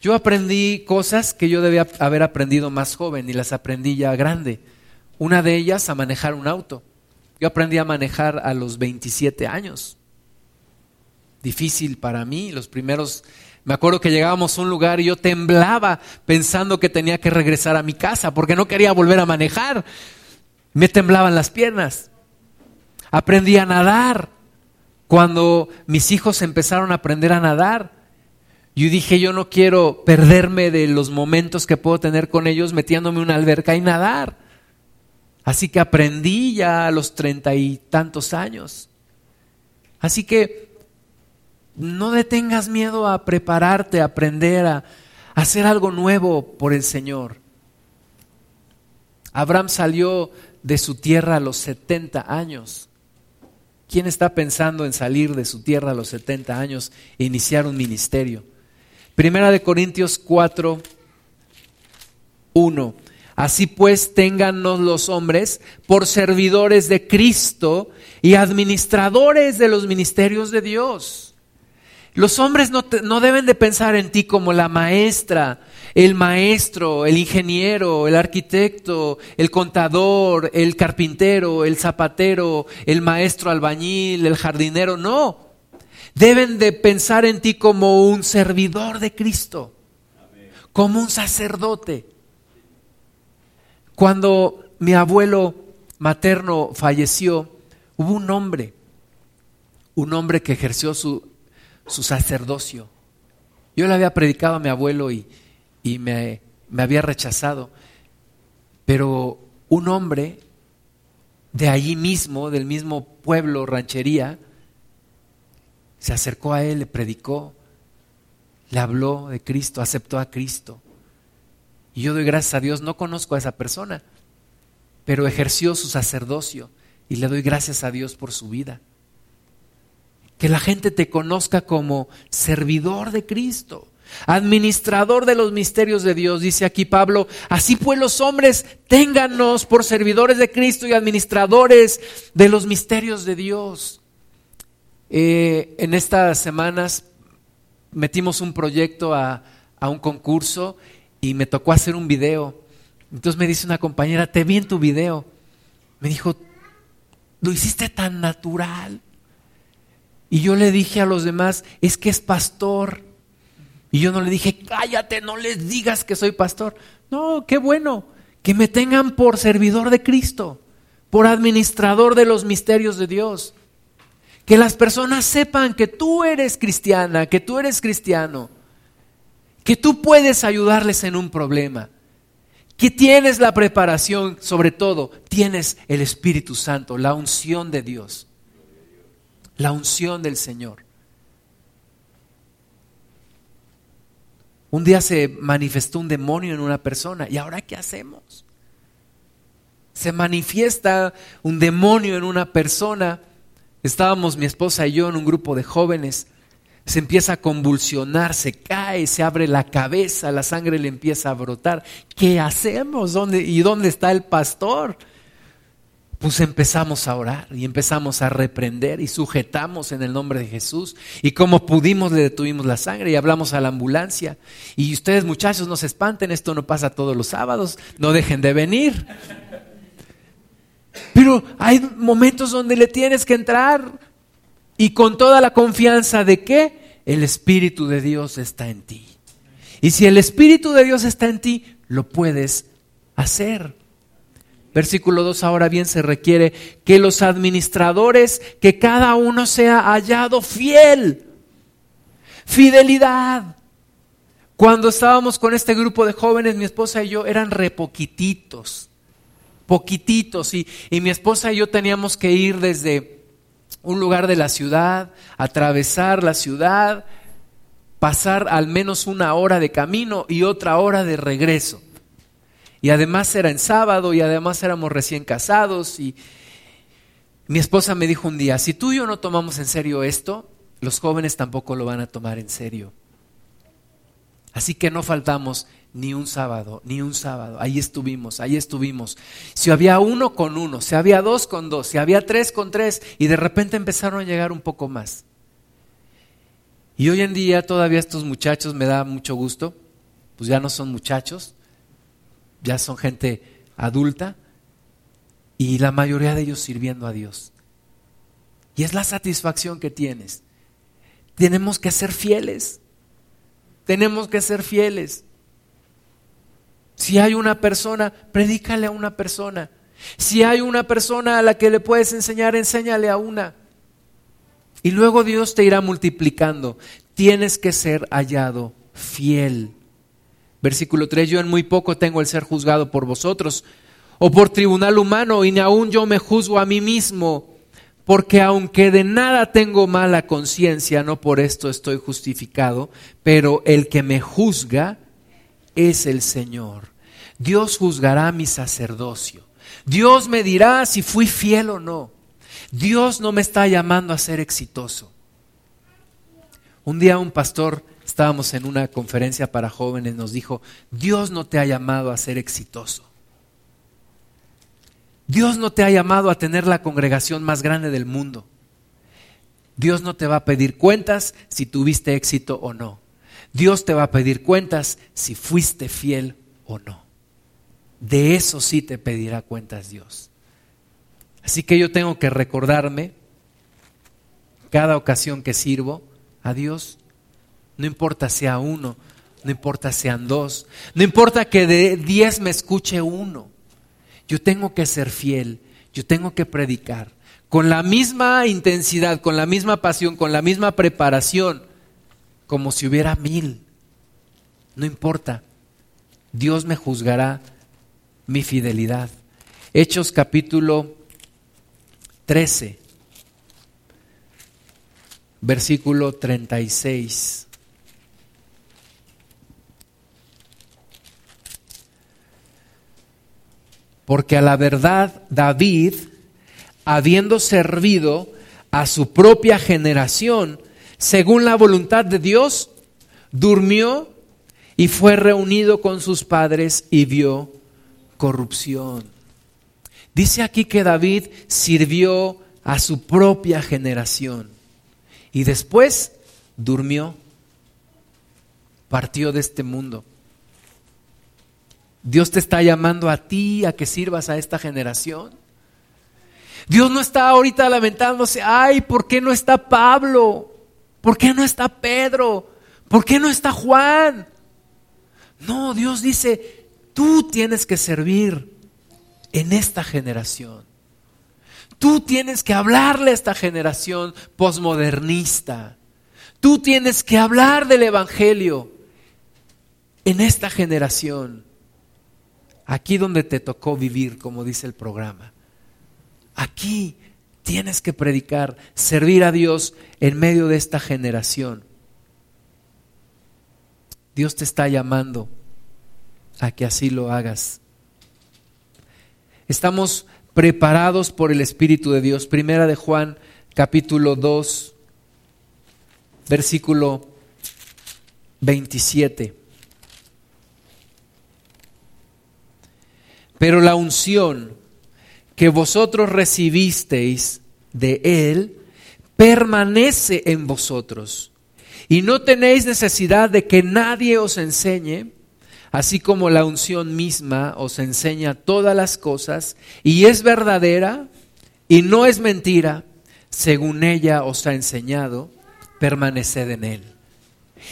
Yo aprendí cosas que yo debía haber aprendido más joven y las aprendí ya grande. Una de ellas, a manejar un auto. Yo aprendí a manejar a los 27 años. Difícil para mí, los primeros... Me acuerdo que llegábamos a un lugar y yo temblaba pensando que tenía que regresar a mi casa porque no quería volver a manejar. Me temblaban las piernas. Aprendí a nadar cuando mis hijos empezaron a aprender a nadar, yo dije, yo no quiero perderme de los momentos que puedo tener con ellos metiéndome en una alberca y nadar. Así que aprendí ya a los treinta y tantos años. Así que no detengas miedo a prepararte, a aprender, a, hacer algo nuevo por el Señor. Abraham salió de su tierra a los 70 años. ¿Quién está pensando en salir de su tierra a los 70 años e iniciar un ministerio? Primera de Corintios 4, 1. Así pues, téngannos los hombres por servidores de Cristo y administradores de los ministerios de Dios. Los hombres no, no deben de pensar en ti como la maestra el maestro, el ingeniero, el arquitecto, el contador, el carpintero, el zapatero, el maestro albañil, el jardinero, no. Deben de pensar en ti como un servidor de Cristo, como un sacerdote. Cuando mi abuelo materno falleció, hubo un hombre, un hombre que ejerció su, su sacerdocio. Yo le había predicado a mi abuelo y, y me, había rechazado. Pero un hombre de allí mismo, del mismo pueblo, ranchería, se acercó a él, le predicó, le habló de Cristo, aceptó a Cristo. Y yo doy gracias a Dios, no conozco a esa persona, pero ejerció su sacerdocio y le doy gracias a Dios por su vida. Que la gente te conozca como servidor de Cristo, administrador de los misterios de Dios, dice aquí Pablo. Así pues los hombres, téngannos por servidores de Cristo y administradores de los misterios de Dios. Eh, en estas semanas metimos un proyecto a, a un concurso y me tocó hacer un video. Entonces me dice una compañera, te vi en tu video. Me dijo, lo hiciste tan natural. Y yo le dije a los demás, es que es pastor. Y yo no le dije, cállate, no les digas que soy pastor. No, qué bueno, que me tengan por servidor de Cristo, por administrador de los misterios de Dios. Que las personas sepan que tú eres cristiana, que tú eres cristiano, que tú puedes ayudarles en un problema, que tienes la preparación, sobre todo, tienes el Espíritu Santo, la unción de Dios, la unción del Señor. Un día se manifestó un demonio en una persona y ahora ¿qué hacemos? Se manifiesta un demonio en una persona. Estábamos mi esposa y yo en un grupo de jóvenes. Se empieza a convulsionar, se cae, se abre la cabeza, la sangre le empieza a brotar. ¿Qué hacemos? ¿Dónde, ¿Y dónde está el pastor? Pues empezamos a orar y empezamos a reprender y sujetamos en el nombre de Jesús. Y como pudimos le detuvimos la sangre y hablamos a la ambulancia. Y ustedes muchachos no se espanten, esto no pasa todos los sábados, no dejen de venir. Pero hay momentos donde le tienes que entrar y con toda la confianza de que el Espíritu de Dios está en ti. Y si el Espíritu de Dios está en ti, lo puedes hacer. Versículo 2, ahora bien se requiere que los administradores, que cada uno sea hallado fiel. Fidelidad. Cuando estábamos con este grupo de jóvenes, mi esposa y yo eran repoquititos, poquititos, y, y mi esposa y yo teníamos que ir desde un lugar de la ciudad, atravesar la ciudad, pasar al menos una hora de camino y otra hora de regreso. Y además era en sábado y además éramos recién casados y mi esposa me dijo un día, si tú y yo no tomamos en serio esto, los jóvenes tampoco lo van a tomar en serio. Así que no faltamos ni un sábado, ni un sábado. Ahí estuvimos, ahí estuvimos. Si había uno con uno, si había dos con dos, si había tres con tres, y de repente empezaron a llegar un poco más. Y hoy en día todavía estos muchachos me da mucho gusto, pues ya no son muchachos, ya son gente adulta y la mayoría de ellos sirviendo a Dios. Y es la satisfacción que tienes. Tenemos que ser fieles. Tenemos que ser fieles. Si hay una persona, predícale a una persona. Si hay una persona a la que le puedes enseñar, enséñale a una. Y luego Dios te irá multiplicando. Tienes que ser hallado fiel. Versículo 3, yo en muy poco tengo el ser juzgado por vosotros, o por tribunal humano, y ni aún yo me juzgo a mí mismo, porque aunque de nada tengo mala conciencia, no por esto estoy justificado, pero el que me juzga es el Señor. Dios juzgará mi sacerdocio. Dios me dirá si fui fiel o no. Dios no me está llamando a ser exitoso. Un día un pastor estábamos en una conferencia para jóvenes, nos dijo, Dios no te ha llamado a ser exitoso. Dios no te ha llamado a tener la congregación más grande del mundo. Dios no te va a pedir cuentas si tuviste éxito o no. Dios te va a pedir cuentas si fuiste fiel o no. De eso sí te pedirá cuentas Dios. Así que yo tengo que recordarme cada ocasión que sirvo a Dios no importa sea uno, no importa sean dos, no importa que de diez me escuche uno. Yo tengo que ser fiel, yo tengo que predicar con la misma intensidad, con la misma pasión, con la misma preparación, como si hubiera mil. No importa, Dios me juzgará mi fidelidad. Hechos capítulo 13, versículo 36. Porque a la verdad David, habiendo servido a su propia generación, según la voluntad de Dios, durmió y fue reunido con sus padres y vio corrupción. Dice aquí que David sirvió a su propia generación y después durmió, partió de este mundo. Dios te está llamando a ti a que sirvas a esta generación. Dios no está ahorita lamentándose, ay, ¿por qué no está Pablo? ¿Por qué no está Pedro? ¿Por qué no está Juan? No, Dios dice, tú tienes que servir en esta generación. Tú tienes que hablarle a esta generación posmodernista. Tú tienes que hablar del Evangelio en esta generación. Aquí donde te tocó vivir, como dice el programa. Aquí tienes que predicar, servir a Dios en medio de esta generación. Dios te está llamando a que así lo hagas. Estamos preparados por el Espíritu de Dios. Primera de Juan, capítulo 2, versículo 27. Pero la unción que vosotros recibisteis de Él permanece en vosotros. Y no tenéis necesidad de que nadie os enseñe, así como la unción misma os enseña todas las cosas, y es verdadera y no es mentira, según ella os ha enseñado, permaneced en Él.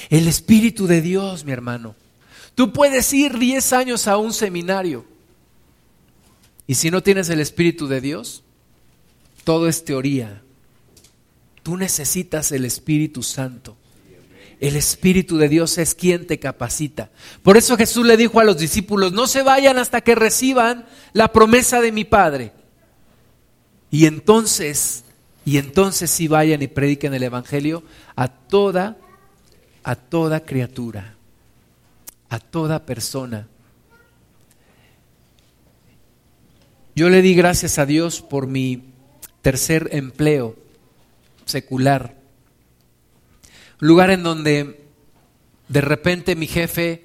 El Espíritu de Dios, mi hermano. Tú puedes ir 10 años a un seminario y si no tienes el Espíritu de Dios, todo es teoría. Tú necesitas el Espíritu Santo. El Espíritu de Dios es quien te capacita. Por eso Jesús le dijo a los discípulos, no se vayan hasta que reciban la promesa de mi Padre. Y entonces, y entonces sí vayan y prediquen el Evangelio a toda, a toda criatura, a toda persona. Yo le di gracias a Dios por mi tercer empleo secular. Lugar en donde de repente mi jefe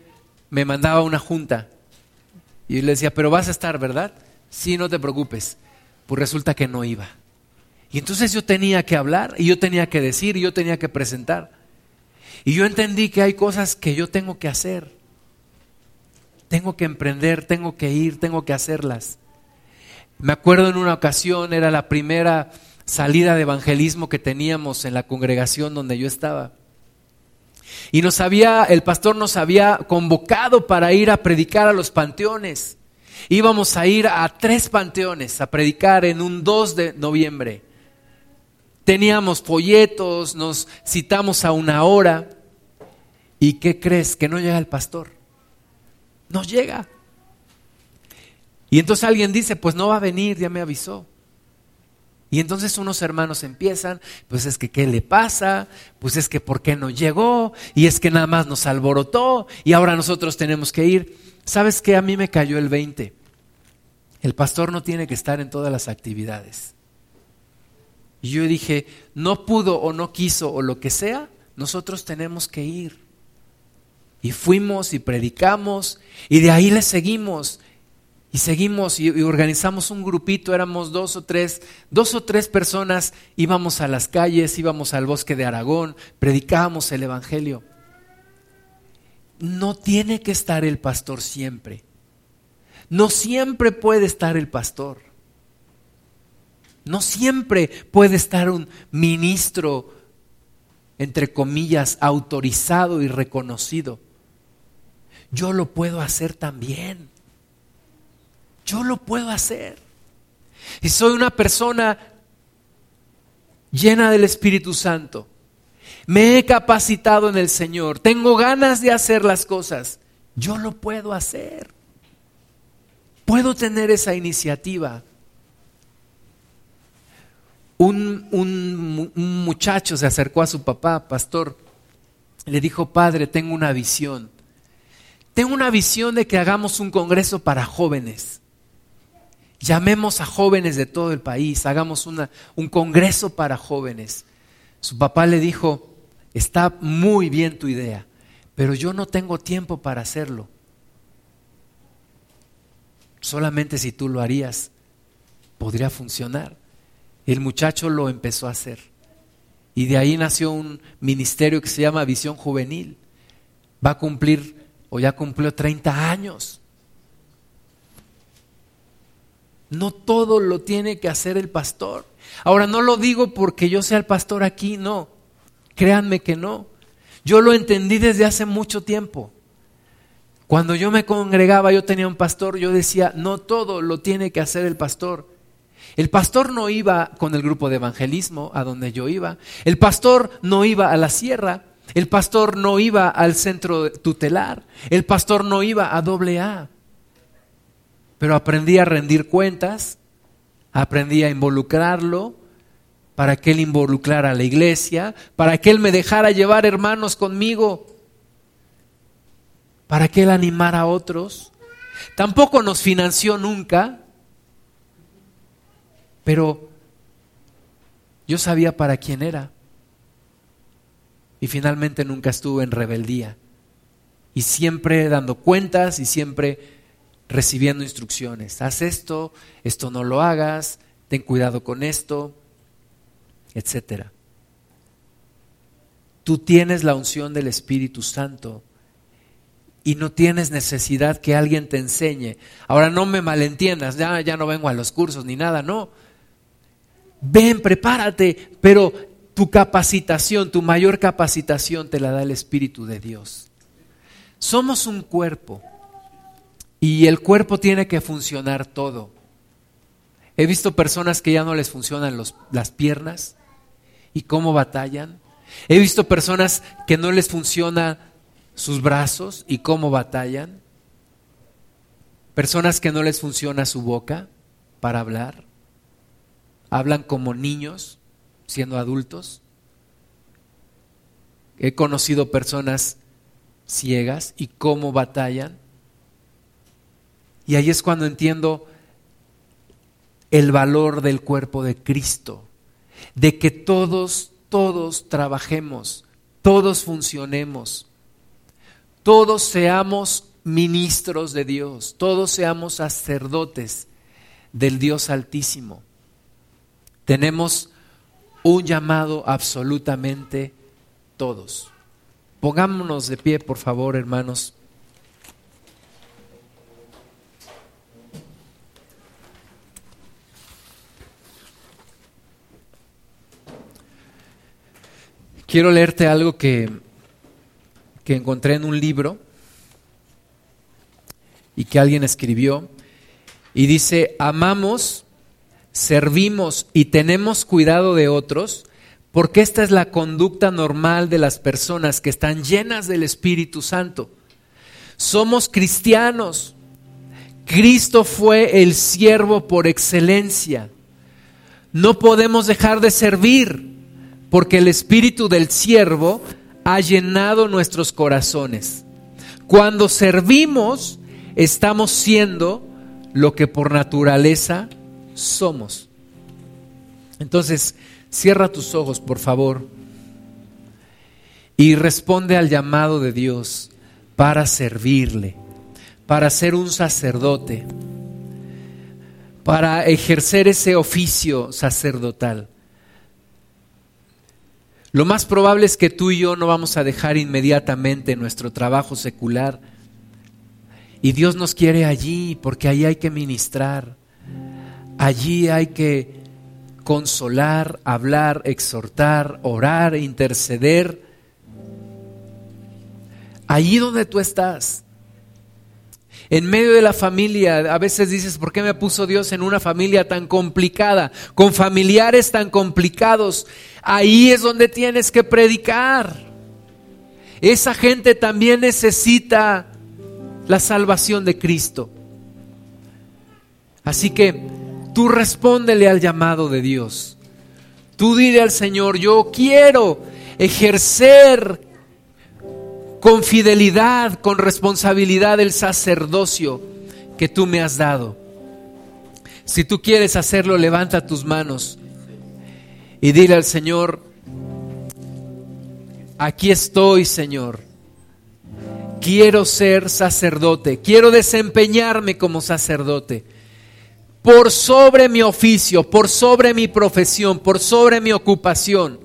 me mandaba una junta y le decía, pero vas a estar, ¿verdad? Sí, no te preocupes. Pues resulta que no iba. Y entonces yo tenía que hablar y yo tenía que decir y yo tenía que presentar. Y yo entendí que hay cosas que yo tengo que hacer. Tengo que emprender, tengo que ir, tengo que hacerlas. Me acuerdo en una ocasión, era la primera salida de evangelismo que teníamos en la congregación donde yo estaba. Y nos había, el pastor nos había convocado para ir a predicar a los panteones. Íbamos a ir a tres panteones a predicar en un 2 de noviembre. Teníamos folletos, nos citamos a una hora. ¿Y qué crees? Que no llega el pastor. No llega. Y entonces alguien dice, pues no va a venir, ya me avisó. Y entonces unos hermanos empiezan, pues es que ¿qué le pasa? Pues es que ¿por qué no llegó? Y es que nada más nos alborotó y ahora nosotros tenemos que ir. ¿Sabes qué? A mí me cayó el 20. El pastor no tiene que estar en todas las actividades. Y yo dije, no pudo o no quiso o lo que sea, nosotros tenemos que ir. Y fuimos y predicamos y de ahí le seguimos. Y seguimos y, organizamos un grupito, éramos dos o tres, dos o tres personas, íbamos a las calles, íbamos al bosque de Aragón, predicábamos el Evangelio. No tiene que estar el pastor siempre. No siempre puede estar el pastor. No siempre puede estar un ministro, entre comillas, autorizado y reconocido. Yo lo puedo hacer también. Yo lo puedo hacer. Y soy una persona llena del Espíritu Santo. Me he capacitado en el Señor. Tengo ganas de hacer las cosas. Yo lo puedo hacer. Puedo tener esa iniciativa. Un, un, muchacho se acercó a su papá, pastor. Le dijo, padre, tengo una visión. Tengo una visión de que hagamos un congreso para jóvenes Llamemos a jóvenes de todo el país, hagamos una, un congreso para jóvenes. Su papá le dijo, está muy bien tu idea, pero yo no tengo tiempo para hacerlo. Solamente si tú lo harías, podría funcionar. El muchacho lo empezó a hacer. Y de ahí nació un ministerio que se llama Visión Juvenil. Va a cumplir, o ya cumplió 30 años. No todo lo tiene que hacer el pastor. Ahora, no lo digo porque yo sea el pastor aquí, no. Créanme que no. Yo lo entendí desde hace mucho tiempo. Cuando yo me congregaba, yo tenía un pastor, yo decía, no todo lo tiene que hacer el pastor. El pastor no iba con el grupo de evangelismo a donde yo iba. El pastor no iba a la sierra. El pastor no iba al centro tutelar. El pastor no iba a doble A. Pero aprendí a rendir cuentas, aprendí a involucrarlo para que él involucrara a la iglesia, para que él me dejara llevar hermanos conmigo, para que él animara a otros. Tampoco nos financió nunca, pero yo sabía para quién era. Y finalmente nunca estuve en rebeldía. Y siempre dando cuentas y siempre recibiendo instrucciones. Haz esto, esto no lo hagas, ten cuidado con esto, etc. Tú tienes la unción del Espíritu Santo y no tienes necesidad que alguien te enseñe. Ahora no me malentiendas, ya, ya no vengo a los cursos ni nada, no ven, prepárate, pero tu capacitación, tu mayor capacitación te la da el Espíritu de Dios. Somos un cuerpo y el cuerpo tiene que funcionar todo. He visto personas que ya no les funcionan las piernas y cómo batallan. He visto personas que no les funcionan sus brazos y cómo batallan. Personas que no les funciona su boca para hablar hablan como niños siendo adultos. He conocido personas ciegas y cómo batallan. Y ahí es cuando entiendo el valor del cuerpo de Cristo, de que todos, todos trabajemos, todos funcionemos, todos seamos ministros de Dios, todos seamos sacerdotes del Dios Altísimo. Tenemos un llamado absolutamente todos. Pongámonos de pie, por favor, hermanos. Quiero leerte algo que, que encontré en un libro y que alguien escribió. Y dice, amamos servimos y tenemos cuidado de otros, porque esta es la conducta normal de las personas que están llenas del Espíritu Santo. Somos cristianos. Cristo fue el siervo por excelencia. No podemos dejar de servir porque el espíritu del siervo ha llenado nuestros corazones. Cuando servimos, estamos siendo lo que por naturaleza somos. Entonces, cierra tus ojos, por favor, y responde al llamado de Dios para servirle, para ser un sacerdote, para ejercer ese oficio sacerdotal. Lo más probable es que tú y yo no vamos a dejar inmediatamente nuestro trabajo secular. Y Dios nos quiere allí porque ahí hay que ministrar. Allí hay que consolar, hablar, exhortar, orar, interceder. Allí donde tú estás. En medio de la familia, a veces dices, ¿por qué me puso Dios en una familia tan complicada, con familiares tan complicados? Ahí es donde tienes que predicar. Esa gente también necesita la salvación de Cristo. Así que Tú respóndele al llamado de Dios. Tú dile al Señor, yo quiero ejercer con fidelidad, con responsabilidad el sacerdocio que tú me has dado. Si tú quieres hacerlo, levanta tus manos y dile al Señor, aquí estoy, Señor. Quiero ser sacerdote, quiero desempeñarme como sacerdote por sobre mi oficio, por sobre mi profesión, por sobre mi ocupación.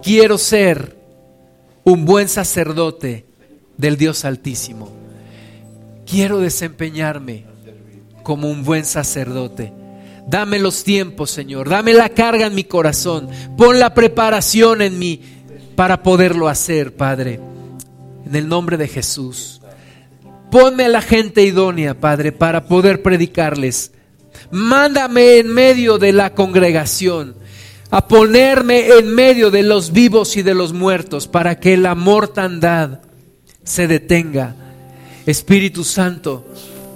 Quiero ser un buen sacerdote del Dios Altísimo. Quiero desempeñarme como un buen sacerdote. Dame los tiempos, Señor. Dame la carga en mi corazón. Pon la preparación en mí para poderlo hacer, Padre. En el nombre de Jesús. Ponme a la gente idónea, Padre, para poder predicarles. Mándame en medio de la congregación a ponerme en medio de los vivos y de los muertos para que la mortandad se detenga. Espíritu Santo,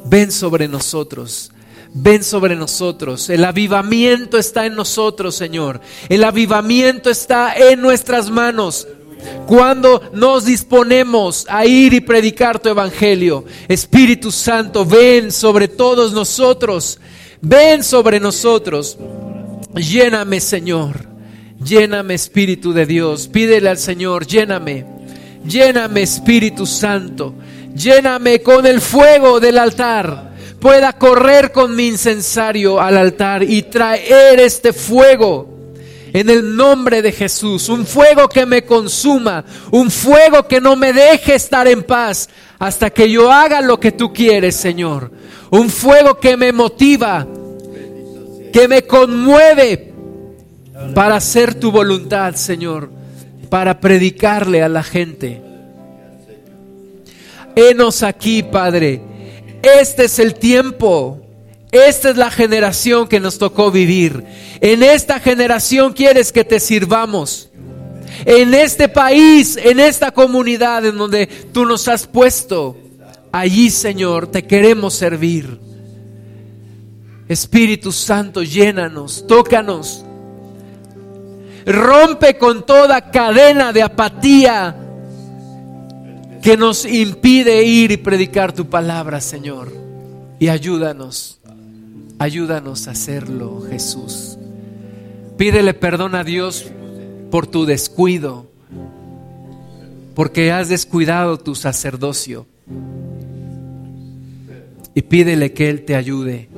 ven sobre nosotros. Ven sobre nosotros. El avivamiento está en nosotros, Señor. El avivamiento está en nuestras manos. Cuando nos disponemos a ir y predicar tu evangelio, Espíritu Santo, ven sobre todos nosotros. Ven sobre nosotros. Lléname, Señor. Lléname, Espíritu de Dios. Pídele al Señor, lléname. Lléname, Espíritu Santo. Lléname con el fuego del altar. Pueda correr con mi incensario al altar y traer este fuego en el nombre de Jesús. Un fuego que me consuma. Un fuego que no me deje estar en paz hasta que yo haga lo que tú quieres, Señor. Un fuego que me motiva, que me conmueve para hacer tu voluntad, Señor, para predicarle a la gente. Henos aquí, Padre. Este es el tiempo. Esta es la generación que nos tocó vivir. En esta generación quieres que te sirvamos. En este país, en esta comunidad en donde tú nos has puesto. Allí, Señor, te queremos servir. Espíritu Santo, llénanos, tócanos. Rompe con toda cadena de apatía que nos impide ir y predicar tu palabra, Señor. Y ayúdanos, ayúdanos a hacerlo, Jesús. Pídele perdón a Dios por tu descuido, porque has descuidado tu sacerdocio. Y pídele que Él te ayude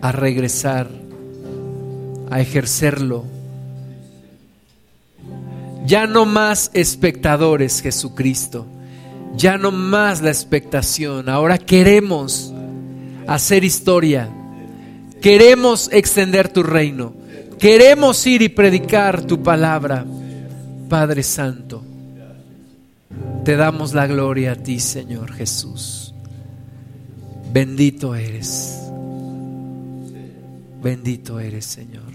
a regresar, a ejercerlo ya no más espectadores, Jesucristo. Ya no más la expectación. Ahora queremos hacer historia. Queremos extender tu reino. Queremos ir y predicar tu palabra. Padre Santo, te damos la gloria a ti, Señor Jesús. Bendito eres. Bendito eres, Señor.